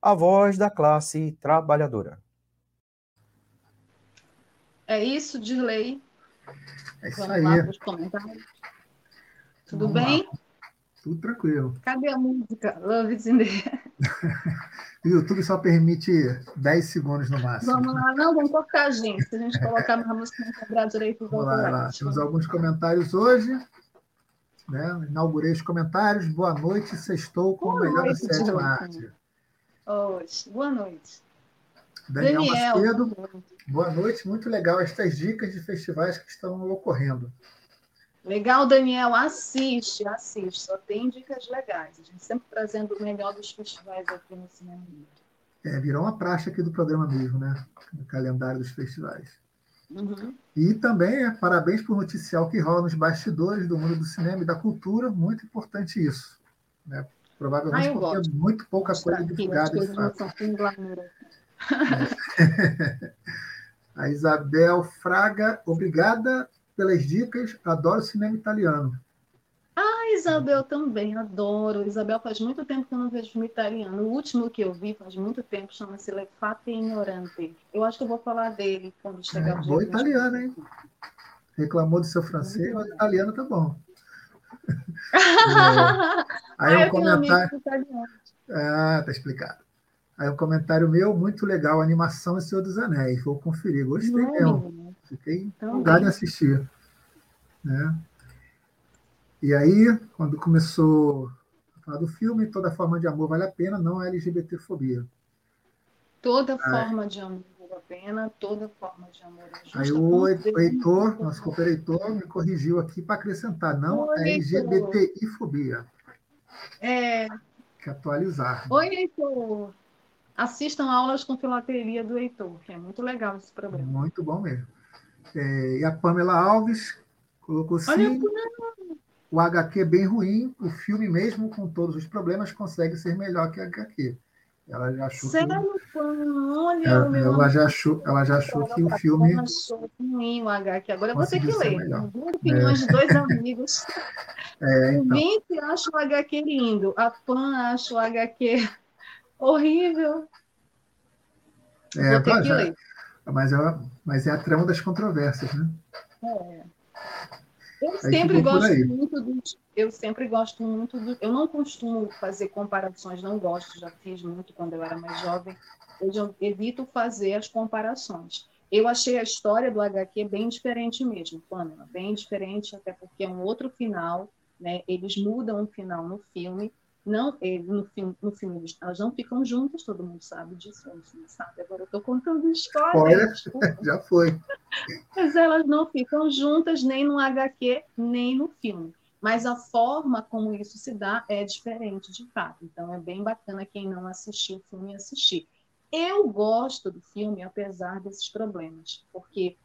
a voz da classe trabalhadora. É isso, Dirley. É isso Vamos aí. lá para os comentários. Tudo Vamos bem? Lá. Tudo tranquilo. Cadê a música? Love is in the O YouTube só permite 10 segundos no máximo. Vamos lá, não, vamos cortar, gente. Se a gente colocar uma música não cobrar direito Vamos lá, lá. Temos alguns comentários hoje. Né? Inaugurei os comentários. Boa noite, sextou com o melhor noite, da sétima arte. Hoje. Boa noite. Daniel, Daniel Macedo, boa noite. Muito legal estas dicas de festivais que estão ocorrendo. Legal, Daniel, assiste, assiste. Só tem dicas legais. A gente sempre trazendo o melhor dos festivais aqui no Cinema É, virou uma praxe aqui do programa mesmo, né? No calendário dos festivais. Uhum. E também é, parabéns por noticiar o que rola nos bastidores do mundo do cinema e da cultura. Muito importante isso. Né? Provavelmente ah, porque é muito pouca coisa divulgada. É. A Isabel Fraga, obrigada pelas dicas. Adoro cinema italiano. Ah, Isabel também, adoro. Isabel, faz muito tempo que eu não vejo filme italiano. O último que eu vi faz muito tempo chama-se Le Fate Ignorante. Eu acho que eu vou falar dele quando chegar é, o dia. Boa italiano, hein? Reclamou do seu francês, mas italiano tá bom. É. Aí um comentário. Ah, tá explicado. Aí um comentário meu, muito legal, animação e Senhor dos Anéis. Vou conferir, gostei mesmo. Fiquei então, empolgado em assistir. Né? E aí, quando começou a falar do filme, Toda Forma de Amor Vale a Pena, não é LGBTfobia. Toda forma de amor vale a pena, toda forma de amor é justa. Aí o Heitor, nosso cooperador, me corrigiu aqui para acrescentar, não Oi, é LGBTI-fobia. É. Que atualizar. Oi, Heitor. Assistam aulas com filateria do Heitor, que é muito legal esse programa. Muito bom mesmo. É, e a Pamela Alves colocou sim. O HQ é bem ruim, o filme mesmo com todos os problemas consegue ser melhor que a HQ. Ela já achou Sério, que... Olha, ela, meu ela já achou, ela já achou que o filme. Ela achou ruim o HQ. Agora eu vou ter que ler. Duas opiniões é. de dois amigos. É, então. O Vince acha o HQ lindo, a Pan acha o HQ horrível. É, vou ter que ler. Mas é, mas é a trama das controvérsias, né? É. Eu sempre gosto muito do. Eu sempre gosto muito do. Eu não costumo fazer comparações, não gosto, já fiz muito quando eu era mais jovem. Eu evito fazer as comparações. Eu achei a história do HQ bem diferente mesmo, Pamela, bem diferente, até porque é um outro final, né? Eles mudam o final no filme não, no, filme, no filme elas não ficam juntas, todo mundo sabe disso, sabe. Agora eu estou contando história. já foi. Mas elas não ficam juntas nem no HQ, nem no filme. Mas a forma como isso se dá é diferente, de fato. Então é bem bacana quem não assistiu o filme assistir. Eu gosto do filme, apesar desses problemas, porque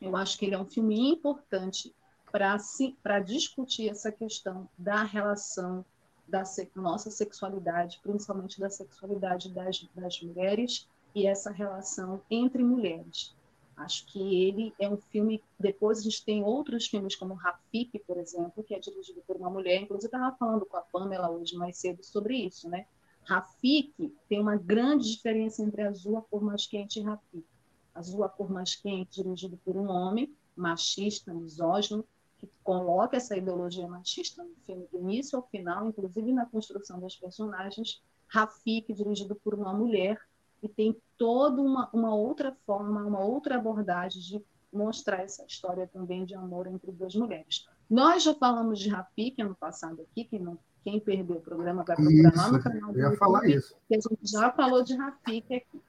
eu acho que ele é um filme importante para discutir essa questão da relação da nossa sexualidade, principalmente da sexualidade das, das mulheres e essa relação entre mulheres. Acho que ele é um filme. Depois a gente tem outros filmes, como Rafik, por exemplo, que é dirigido por uma mulher. Inclusive, eu estava falando com a Pamela hoje mais cedo sobre isso, né? Rafik tem uma grande diferença entre Azul, a cor mais quente e Rafik. Azul, a cor mais quente, dirigido por um homem, machista, misógino, que coloca essa ideologia machista no filme do início ao final, inclusive na construção das personagens. Rafik, dirigido por uma mulher, e tem toda uma, uma outra forma, uma outra abordagem de mostrar essa história também de amor entre duas mulheres. Nós já falamos de Rafik ano passado aqui, quem, não, quem perdeu o programa vai procurar lá no canal do eu ia YouTube, falar isso. que a gente já falou de Rafik aqui.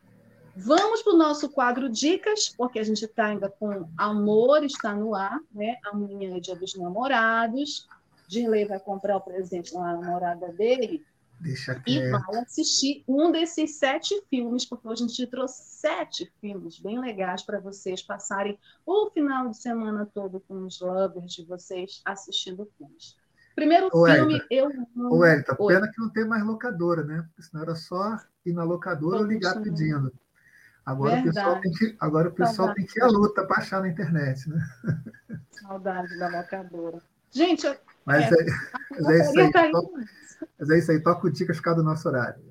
Vamos para o nosso quadro Dicas, porque a gente está ainda com Amor está no ar, né? Amanhã é dia dos namorados. Dirley vai comprar o presente na namorada dele. Deixa e vai assistir um desses sete filmes, porque hoje a gente trouxe sete filmes bem legais para vocês passarem o final de semana todo com os lovers de vocês assistindo filmes. Primeiro Ô, filme, Elita. eu. Ô, Elita, pena que não tem mais locadora, né? Porque senão era só ir na locadora ou ligar pedindo. Agora o pessoal, tem que, agora o pessoal tem que ir à luta para achar na internet, né? Saudade da locadora. Gente, mas, é, é, mas é isso aí. Tá toca, mas é isso aí, toca o dica ficar do nosso horário.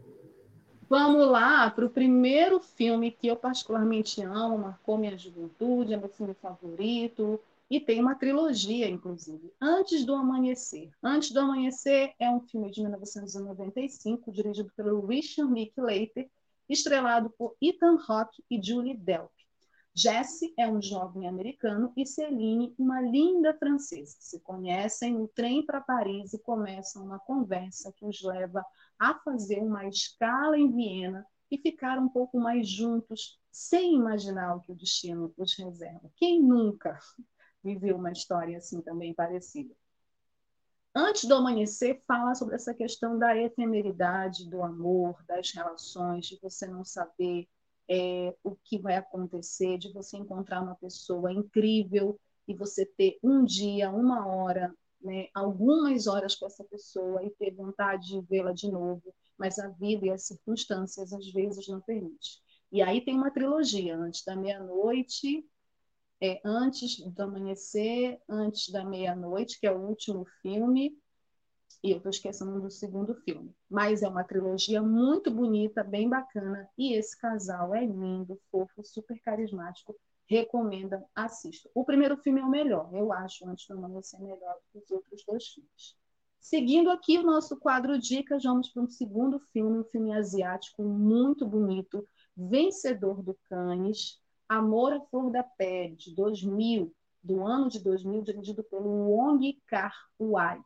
Vamos lá para o primeiro filme que eu particularmente amo, marcou minha juventude, é meu filme favorito, e tem uma trilogia, inclusive. Antes do Amanhecer. Antes do Amanhecer é um filme de 1995, dirigido pelo Richard Linklater, estrelado por Ethan Hawke e Julie Delp. Jesse é um jovem americano e Celine, uma linda francesa. Se conhecem no trem para Paris e começam uma conversa que os leva a fazer uma escala em Viena e ficar um pouco mais juntos, sem imaginar o que o destino os reserva. Quem nunca viveu uma história assim também parecida? Antes do amanhecer, fala sobre essa questão da efemeridade, do amor, das relações, de você não saber é, o que vai acontecer, de você encontrar uma pessoa incrível e você ter um dia, uma hora, né, algumas horas com essa pessoa e ter vontade de vê-la de novo, mas a vida e as circunstâncias às vezes não permitem. E aí tem uma trilogia, antes da meia-noite, é, antes do amanhecer, antes da meia-noite, que é o último filme, e eu estou esquecendo do segundo filme. Mas é uma trilogia muito bonita, bem bacana, e esse casal é lindo, fofo, super carismático. Recomenda, assista. O primeiro filme é o melhor, eu acho, antes do amanhecer, melhor do que os outros dois filmes. Seguindo aqui o nosso quadro Dicas, vamos para um segundo filme, um filme asiático muito bonito, vencedor do Cannes, Amor à Flor da Pele, de 2000, do ano de 2000, dirigido pelo Wong Kar-wai.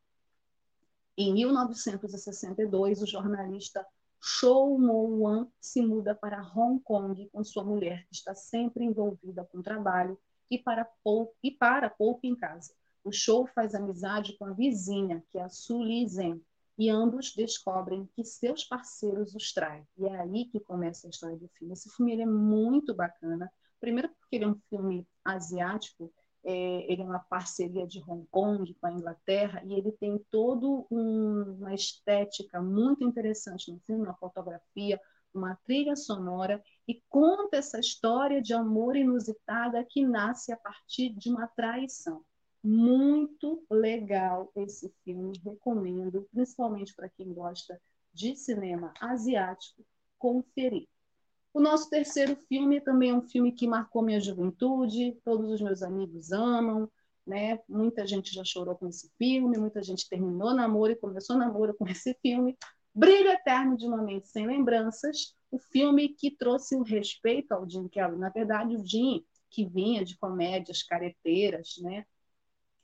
Em 1962, o jornalista Chou Mo-wan se muda para Hong Kong com sua mulher, que está sempre envolvida com trabalho e para pouco, e para pouco em casa. O Chou faz amizade com a vizinha, que é a Su Li Zhen, e ambos descobrem que seus parceiros os traem. E é aí que começa a história do filme. Esse filme é muito bacana, Primeiro porque ele é um filme asiático, é, ele é uma parceria de Hong Kong com a Inglaterra e ele tem todo um, uma estética muito interessante no filme, uma fotografia, uma trilha sonora e conta essa história de amor inusitada que nasce a partir de uma traição. Muito legal esse filme, recomendo, principalmente para quem gosta de cinema asiático, conferir. O nosso terceiro filme também é um filme que marcou minha juventude, todos os meus amigos amam, né? Muita gente já chorou com esse filme, muita gente terminou namoro e começou namoro com esse filme. Brilho Eterno de uma Mente Sem Lembranças, o filme que trouxe o respeito ao Jim Kelly. Na verdade, o Jim, que vinha de comédias careteiras, né?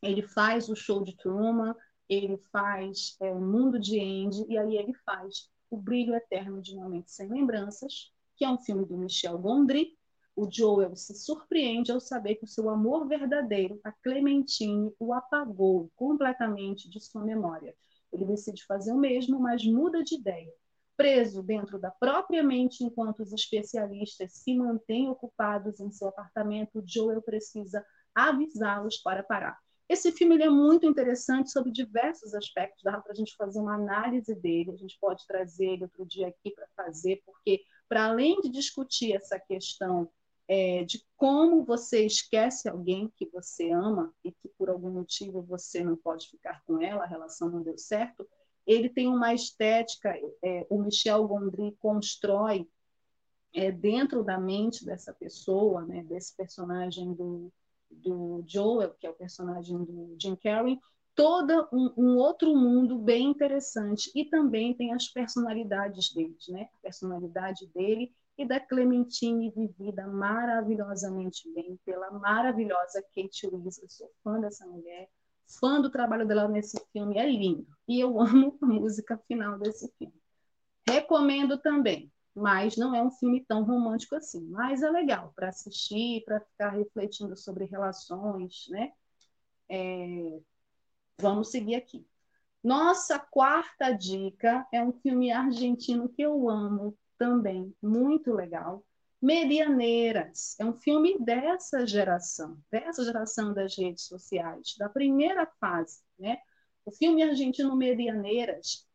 Ele faz o show de Truman, ele faz é, o Mundo de Andy, e aí ele faz o Brilho Eterno de uma Mente Sem Lembranças, que é um filme do Michel Gondry. O Joel se surpreende ao saber que o seu amor verdadeiro, a Clementine, o apagou completamente de sua memória. Ele decide fazer o mesmo, mas muda de ideia. Preso dentro da própria mente enquanto os especialistas se mantêm ocupados em seu apartamento, Joel precisa avisá-los para parar. Esse filme é muito interessante sobre diversos aspectos, dá para a gente fazer uma análise dele, a gente pode trazer ele outro dia aqui para fazer, porque para além de discutir essa questão é, de como você esquece alguém que você ama e que por algum motivo você não pode ficar com ela, a relação não deu certo, ele tem uma estética, é, o Michel Gondry constrói é, dentro da mente dessa pessoa, né, desse personagem do, do Joel, que é o personagem do Jim Carrey, todo um, um, outro mundo bem interessante. E também tem as personalidades deles, né? A personalidade dele e da Clementine vivida maravilhosamente bem pela maravilhosa Kate Winslet. Sou fã dessa mulher, fã do trabalho dela nesse filme, é lindo. E eu amo a música final desse filme. Recomendo também, mas não é um filme tão romântico assim, mas é legal para assistir, para ficar refletindo sobre relações, né? É, Vamos seguir aqui. Nossa quarta dica é um filme argentino que eu amo também, muito legal. Medianeiras é um filme dessa geração, dessa geração das redes sociais, da primeira fase, né? O filme argentino Medianeiras,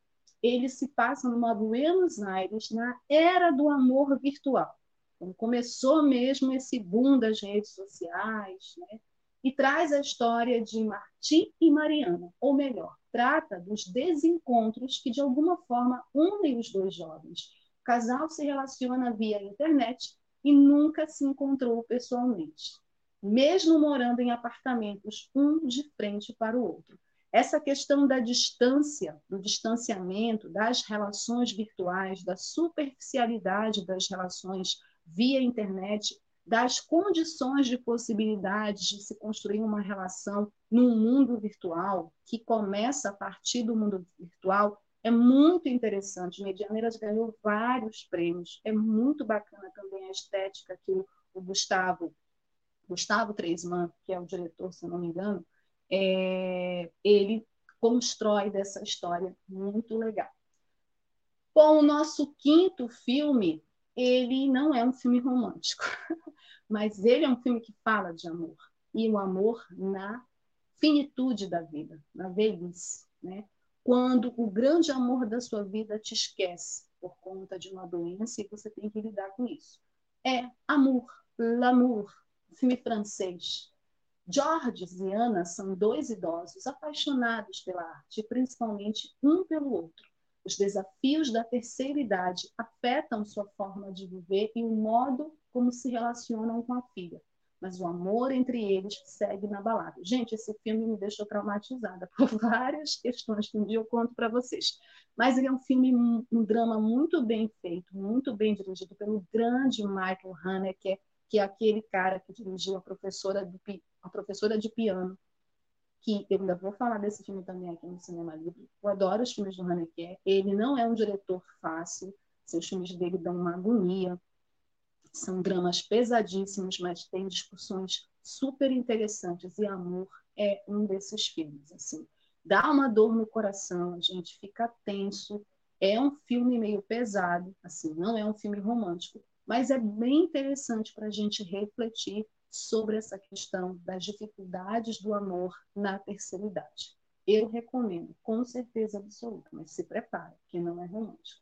ele se passa numa Buenos Aires na era do amor virtual. Então, começou mesmo esse boom das redes sociais, né? E traz a história de Marti e Mariana, ou melhor, trata dos desencontros que de alguma forma unem os dois jovens. O casal se relaciona via internet e nunca se encontrou pessoalmente, mesmo morando em apartamentos um de frente para o outro. Essa questão da distância, do distanciamento, das relações virtuais, da superficialidade das relações via internet das condições de possibilidades de se construir uma relação num mundo virtual, que começa a partir do mundo virtual, é muito interessante. Medianeiras ganhou vários prêmios. É muito bacana também a estética que o Gustavo, Gustavo Treisman, que é o diretor, se não me engano, é, ele constrói dessa história muito legal. Bom, o nosso quinto filme ele não é um filme romântico, mas ele é um filme que fala de amor e o amor na finitude da vida, na velhice, né? Quando o grande amor da sua vida te esquece por conta de uma doença e você tem que lidar com isso. É Amour, L'amour, filme francês. George e Ana são dois idosos apaixonados pela arte, principalmente um pelo outro. Os desafios da terceira idade afetam sua forma de viver e o modo como se relacionam com a filha. Mas o amor entre eles segue na balada. Gente, esse filme me deixou traumatizada por várias questões que um dia eu conto para vocês. Mas ele é um filme, um drama muito bem feito, muito bem dirigido pelo grande Michael Haneke, que é aquele cara que dirigiu a professora a professora de piano que eu ainda vou falar desse filme também aqui no Cinema Livre. Eu adoro os filmes do Haneke. Ele não é um diretor fácil. Seus filmes dele dão uma agonia. São dramas pesadíssimos, mas tem discussões super interessantes. E Amor é um desses filmes. Assim, dá uma dor no coração, a gente fica tenso. É um filme meio pesado, assim, não é um filme romântico, mas é bem interessante para a gente refletir sobre essa questão das dificuldades do amor na terceira idade. Eu recomendo, com certeza absoluta, mas se prepare, que não é romântico.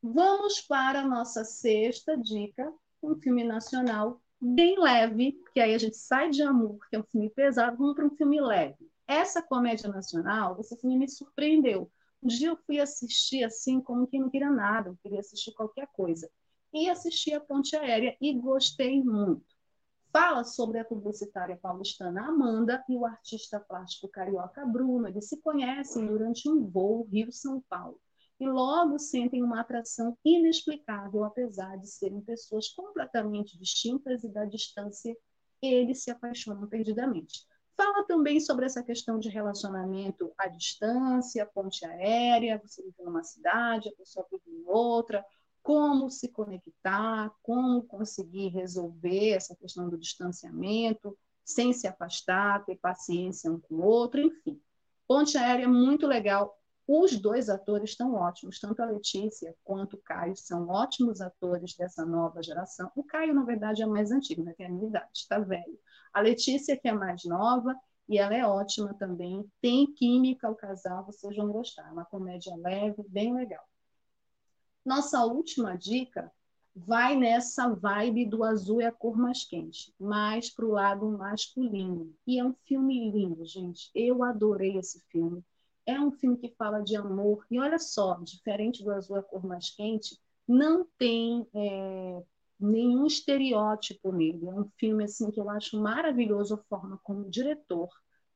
Vamos para a nossa sexta dica, um filme nacional bem leve, que aí a gente sai de Amor, que é um filme pesado, vamos para um filme leve. Essa comédia nacional, esse filme me surpreendeu. Um dia eu fui assistir assim, como quem não queria nada, eu queria assistir qualquer coisa. E assisti a Ponte Aérea e gostei muito fala sobre a publicitária paulistana Amanda e o artista plástico carioca Bruno. Eles se conhecem durante um voo Rio-São Paulo e logo sentem uma atração inexplicável, apesar de serem pessoas completamente distintas e da distância eles se apaixonam perdidamente. Fala também sobre essa questão de relacionamento à distância, ponte aérea, você vive numa cidade, a pessoa vive em outra, como se conectar, como conseguir resolver essa questão do distanciamento, sem se afastar, ter paciência um com o outro, enfim. Ponte aérea é muito legal. Os dois atores estão ótimos, tanto a Letícia quanto o Caio são ótimos atores dessa nova geração. O Caio, na verdade, é mais antigo, né? tem a minha idade, está velho. A Letícia, que é mais nova, e ela é ótima também. Tem química o casal, vocês vão gostar. É uma comédia leve, bem legal. Nossa última dica vai nessa vibe do azul é a cor mais quente, mais para o lado masculino. E é um filme lindo, gente. Eu adorei esse filme. É um filme que fala de amor. E olha só, diferente do azul é a cor mais quente, não tem é, nenhum estereótipo nele. É um filme assim que eu acho maravilhoso a forma como o diretor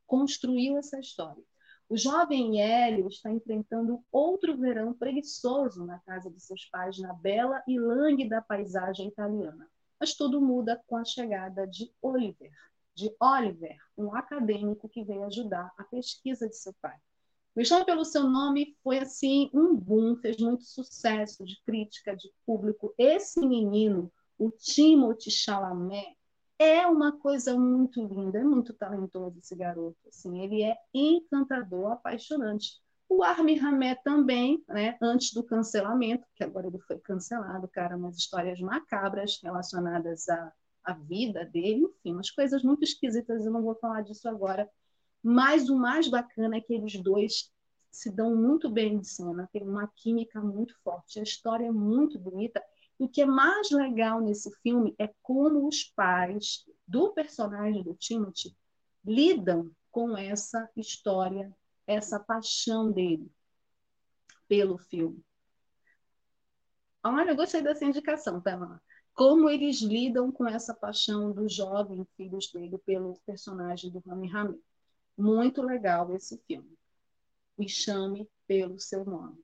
construiu essa história. O jovem Hélio está enfrentando outro verão preguiçoso na casa de seus pais, na bela e lânguida paisagem italiana. Mas tudo muda com a chegada de Oliver, de Oliver, um acadêmico que veio ajudar a pesquisa de seu pai. Me Chama Pelo Seu Nome foi, assim, um boom, fez muito sucesso de crítica, de público. Esse menino, o Timothée Chalamet, é uma coisa muito linda, é muito talentoso esse garoto. Assim, ele é encantador, apaixonante. O Armie Hamé também, né, antes do cancelamento, que agora ele foi cancelado, cara, umas histórias macabras relacionadas à, à vida dele, enfim, umas coisas muito esquisitas, eu não vou falar disso agora, mas o mais bacana é que eles dois se dão muito bem em cena, tem uma química muito forte, a história é muito bonita. E o que é mais legal nesse filme é como os pais do personagem do Timothy lidam com essa história, essa paixão dele pelo filme. Olha, eu gostei dessa indicação, Pamela. Como eles lidam com essa paixão dos jovens filhos dele pelo personagem do Rami Hamid. Muito legal esse filme. Me chame pelo seu nome.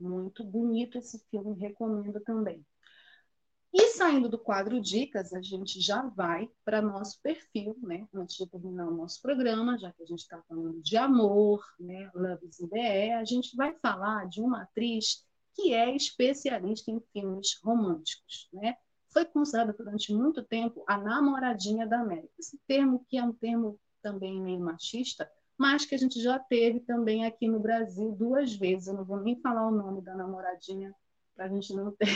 Muito bonito esse filme, recomendo também. E saindo do quadro Dicas, a gente já vai para nosso perfil, né? Antes de terminar o nosso programa, já que a gente está falando de amor, né? Love is air, a gente vai falar de uma atriz que é especialista em filmes românticos, né? Foi considerada durante muito tempo a namoradinha da América. Esse termo que é um termo também meio machista, mas que a gente já teve também aqui no Brasil duas vezes. Eu não vou nem falar o nome da namoradinha para a gente não ter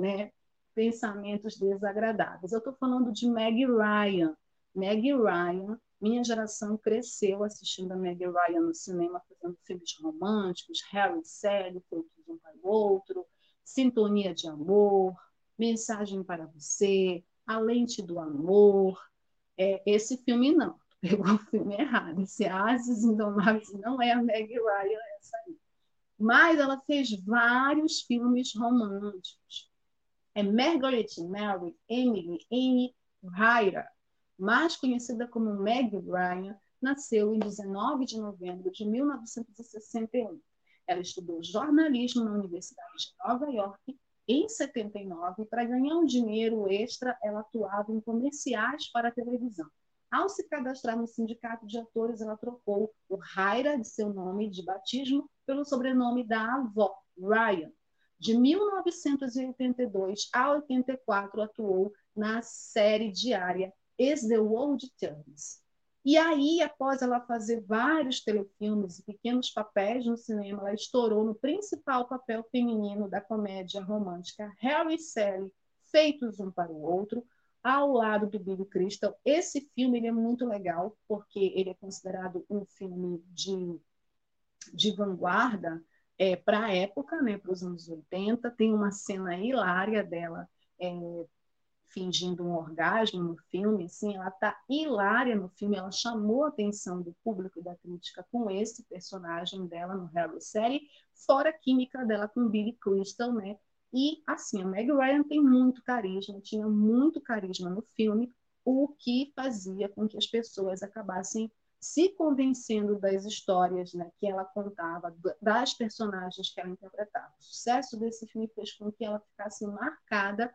né, pensamentos desagradáveis. Eu estou falando de Meg Ryan. Meg Ryan, minha geração cresceu assistindo a Meg Ryan no cinema, fazendo filmes românticos, Harry Sally, Feitos um para o outro, Sintonia de Amor, Mensagem para Você, A Lente do Amor, é, esse filme não, pegou o filme errado. Esse Ases Indomáveis não é a Meg Ryan, é essa aí. Mas ela fez vários filmes românticos. É Margaret Mary Emily Anne Hyra, mais conhecida como Meg Ryan, nasceu em 19 de novembro de 1961. Ela estudou jornalismo na Universidade de Nova York em 79, para ganhar um dinheiro extra, ela atuava em comerciais para a televisão. Ao se cadastrar no sindicato de atores, ela trocou o Raira de seu nome de batismo pelo sobrenome da avó, Ryan. De 1982 a 84, atuou na série diária Is the World Turns. E aí, após ela fazer vários telefilmes e pequenos papéis no cinema, ela estourou no principal papel feminino da comédia romântica Harry e Sally, feitos um para o outro, ao lado do Billy Crystal. Esse filme é muito legal, porque ele é considerado um filme de, de vanguarda é, para a época, né, para os anos 80. Tem uma cena hilária dela é, fingindo um orgasmo no filme, assim, ela tá hilária no filme, ela chamou a atenção do público e da crítica com esse personagem dela no Harry Série, fora a química dela com Billy Crystal, né? E assim, a Meg Ryan tem muito carisma, tinha muito carisma no filme, o que fazia com que as pessoas acabassem se convencendo das histórias né, que ela contava, das personagens que ela interpretava. O sucesso desse filme fez com que ela ficasse marcada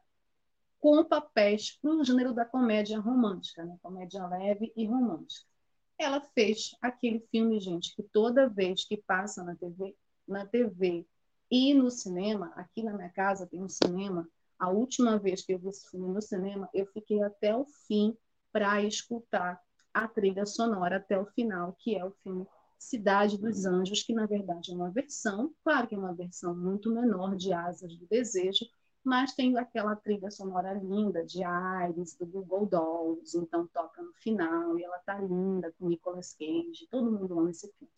com papéis para o gênero da comédia romântica, né? comédia leve e romântica. Ela fez aquele filme, gente, que toda vez que passa na TV, na TV e no cinema, aqui na minha casa tem um cinema, a última vez que eu vi esse filme no cinema, eu fiquei até o fim para escutar a trilha sonora até o final, que é o filme Cidade dos Anjos, que na verdade é uma versão, claro que é uma versão muito menor de Asas do Desejo, mas tem aquela trilha sonora linda de Ares, do Google Dolls, então toca no final, e ela tá linda com Nicolas Cage, todo mundo ama esse filme.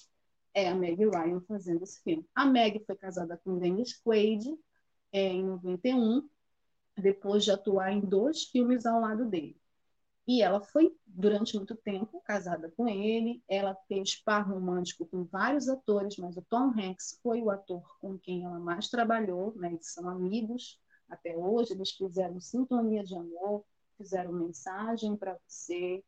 É a Meg Ryan fazendo esse filme. A Meg foi casada com Dennis Quaid é, em 91, depois de atuar em dois filmes ao lado dele. E ela foi, durante muito tempo, casada com ele. Ela fez par romântico com vários atores, mas o Tom Hanks foi o ator com quem ela mais trabalhou, né? eles são amigos até hoje. Eles fizeram Sintonia de Amor, fizeram Mensagem para Você.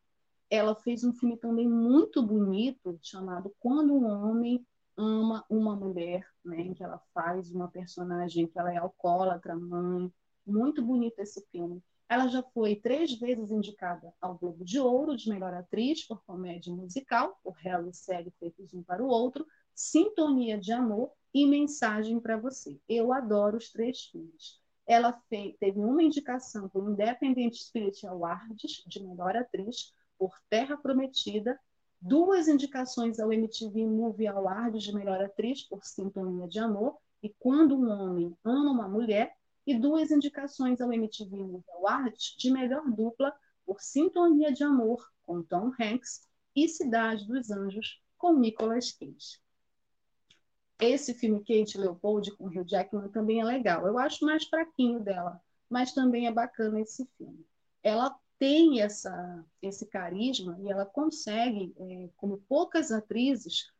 Ela fez um filme também muito bonito chamado Quando um Homem Ama uma Mulher, né, em que ela faz uma personagem que ela é alcoólatra, mãe. Muito bonito esse filme. Ela já foi três vezes indicada ao Globo de Ouro de melhor atriz por comédia musical, o Harry segue feitos um para o outro, Sintonia de Amor e Mensagem para Você. Eu adoro os três filmes. Ela fez, teve uma indicação para o Independent Spirit Awards de melhor atriz por Terra Prometida, duas indicações ao MTV Movie Awards de melhor atriz por Sintonia de Amor e Quando um Homem Ama uma Mulher, e duas indicações ao MTV Movie Awards de melhor dupla por Sintonia de Amor com Tom Hanks e Cidade dos Anjos com Nicolas Cage. Esse filme Kate Leopold com Hugh Jackman também é legal. Eu acho mais fraquinho dela, mas também é bacana esse filme. Ela tem essa, esse carisma e ela consegue, é, como poucas atrizes,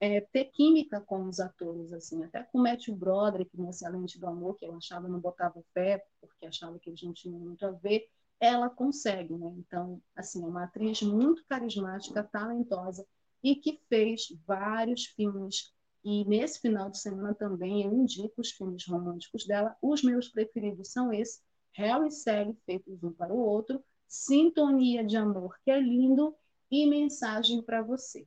é, ter química com os atores, assim, até com o Matthew Broderick, no Excelente do Amor, que eu achava não botava o pé, porque achava que eles não tinham muito a ver, ela consegue, né? Então, assim, é uma atriz muito carismática, talentosa, e que fez vários filmes e nesse final de semana também eu indico os filmes românticos dela. Os meus preferidos são esses: Harry e Sally, feitos um para o outro, Sintonia de Amor, que é lindo, e Mensagem para Você.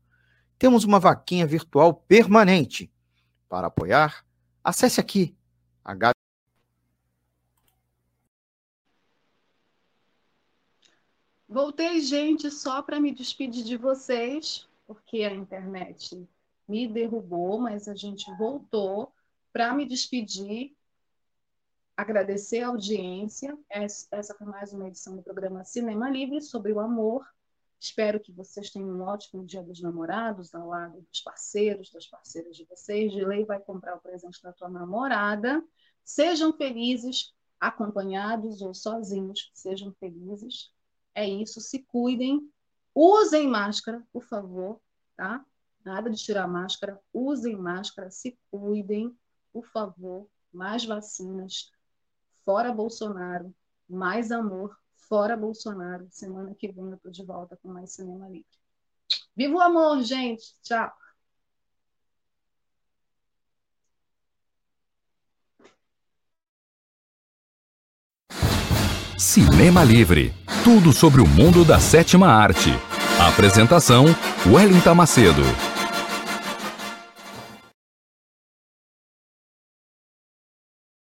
temos uma vaquinha virtual permanente. Para apoiar, acesse aqui H Voltei, gente, só para me despedir de vocês, porque a internet me derrubou, mas a gente voltou para me despedir, agradecer a audiência. Essa foi mais uma edição do programa Cinema Livre sobre o amor. Espero que vocês tenham um ótimo dia dos namorados, ao lado dos parceiros, das parceiras de vocês. De lei vai comprar o presente da tua namorada. Sejam felizes, acompanhados ou sozinhos, sejam felizes. É isso, se cuidem. Usem máscara, por favor, tá? Nada de tirar máscara. Usem máscara, se cuidem, por favor. Mais vacinas. Fora Bolsonaro. Mais amor Fora Bolsonaro. Semana que vem eu tô de volta com mais Cinema Livre. Viva o amor, gente! Tchau! Cinema Livre. Tudo sobre o mundo da sétima arte. Apresentação: Wellington Macedo.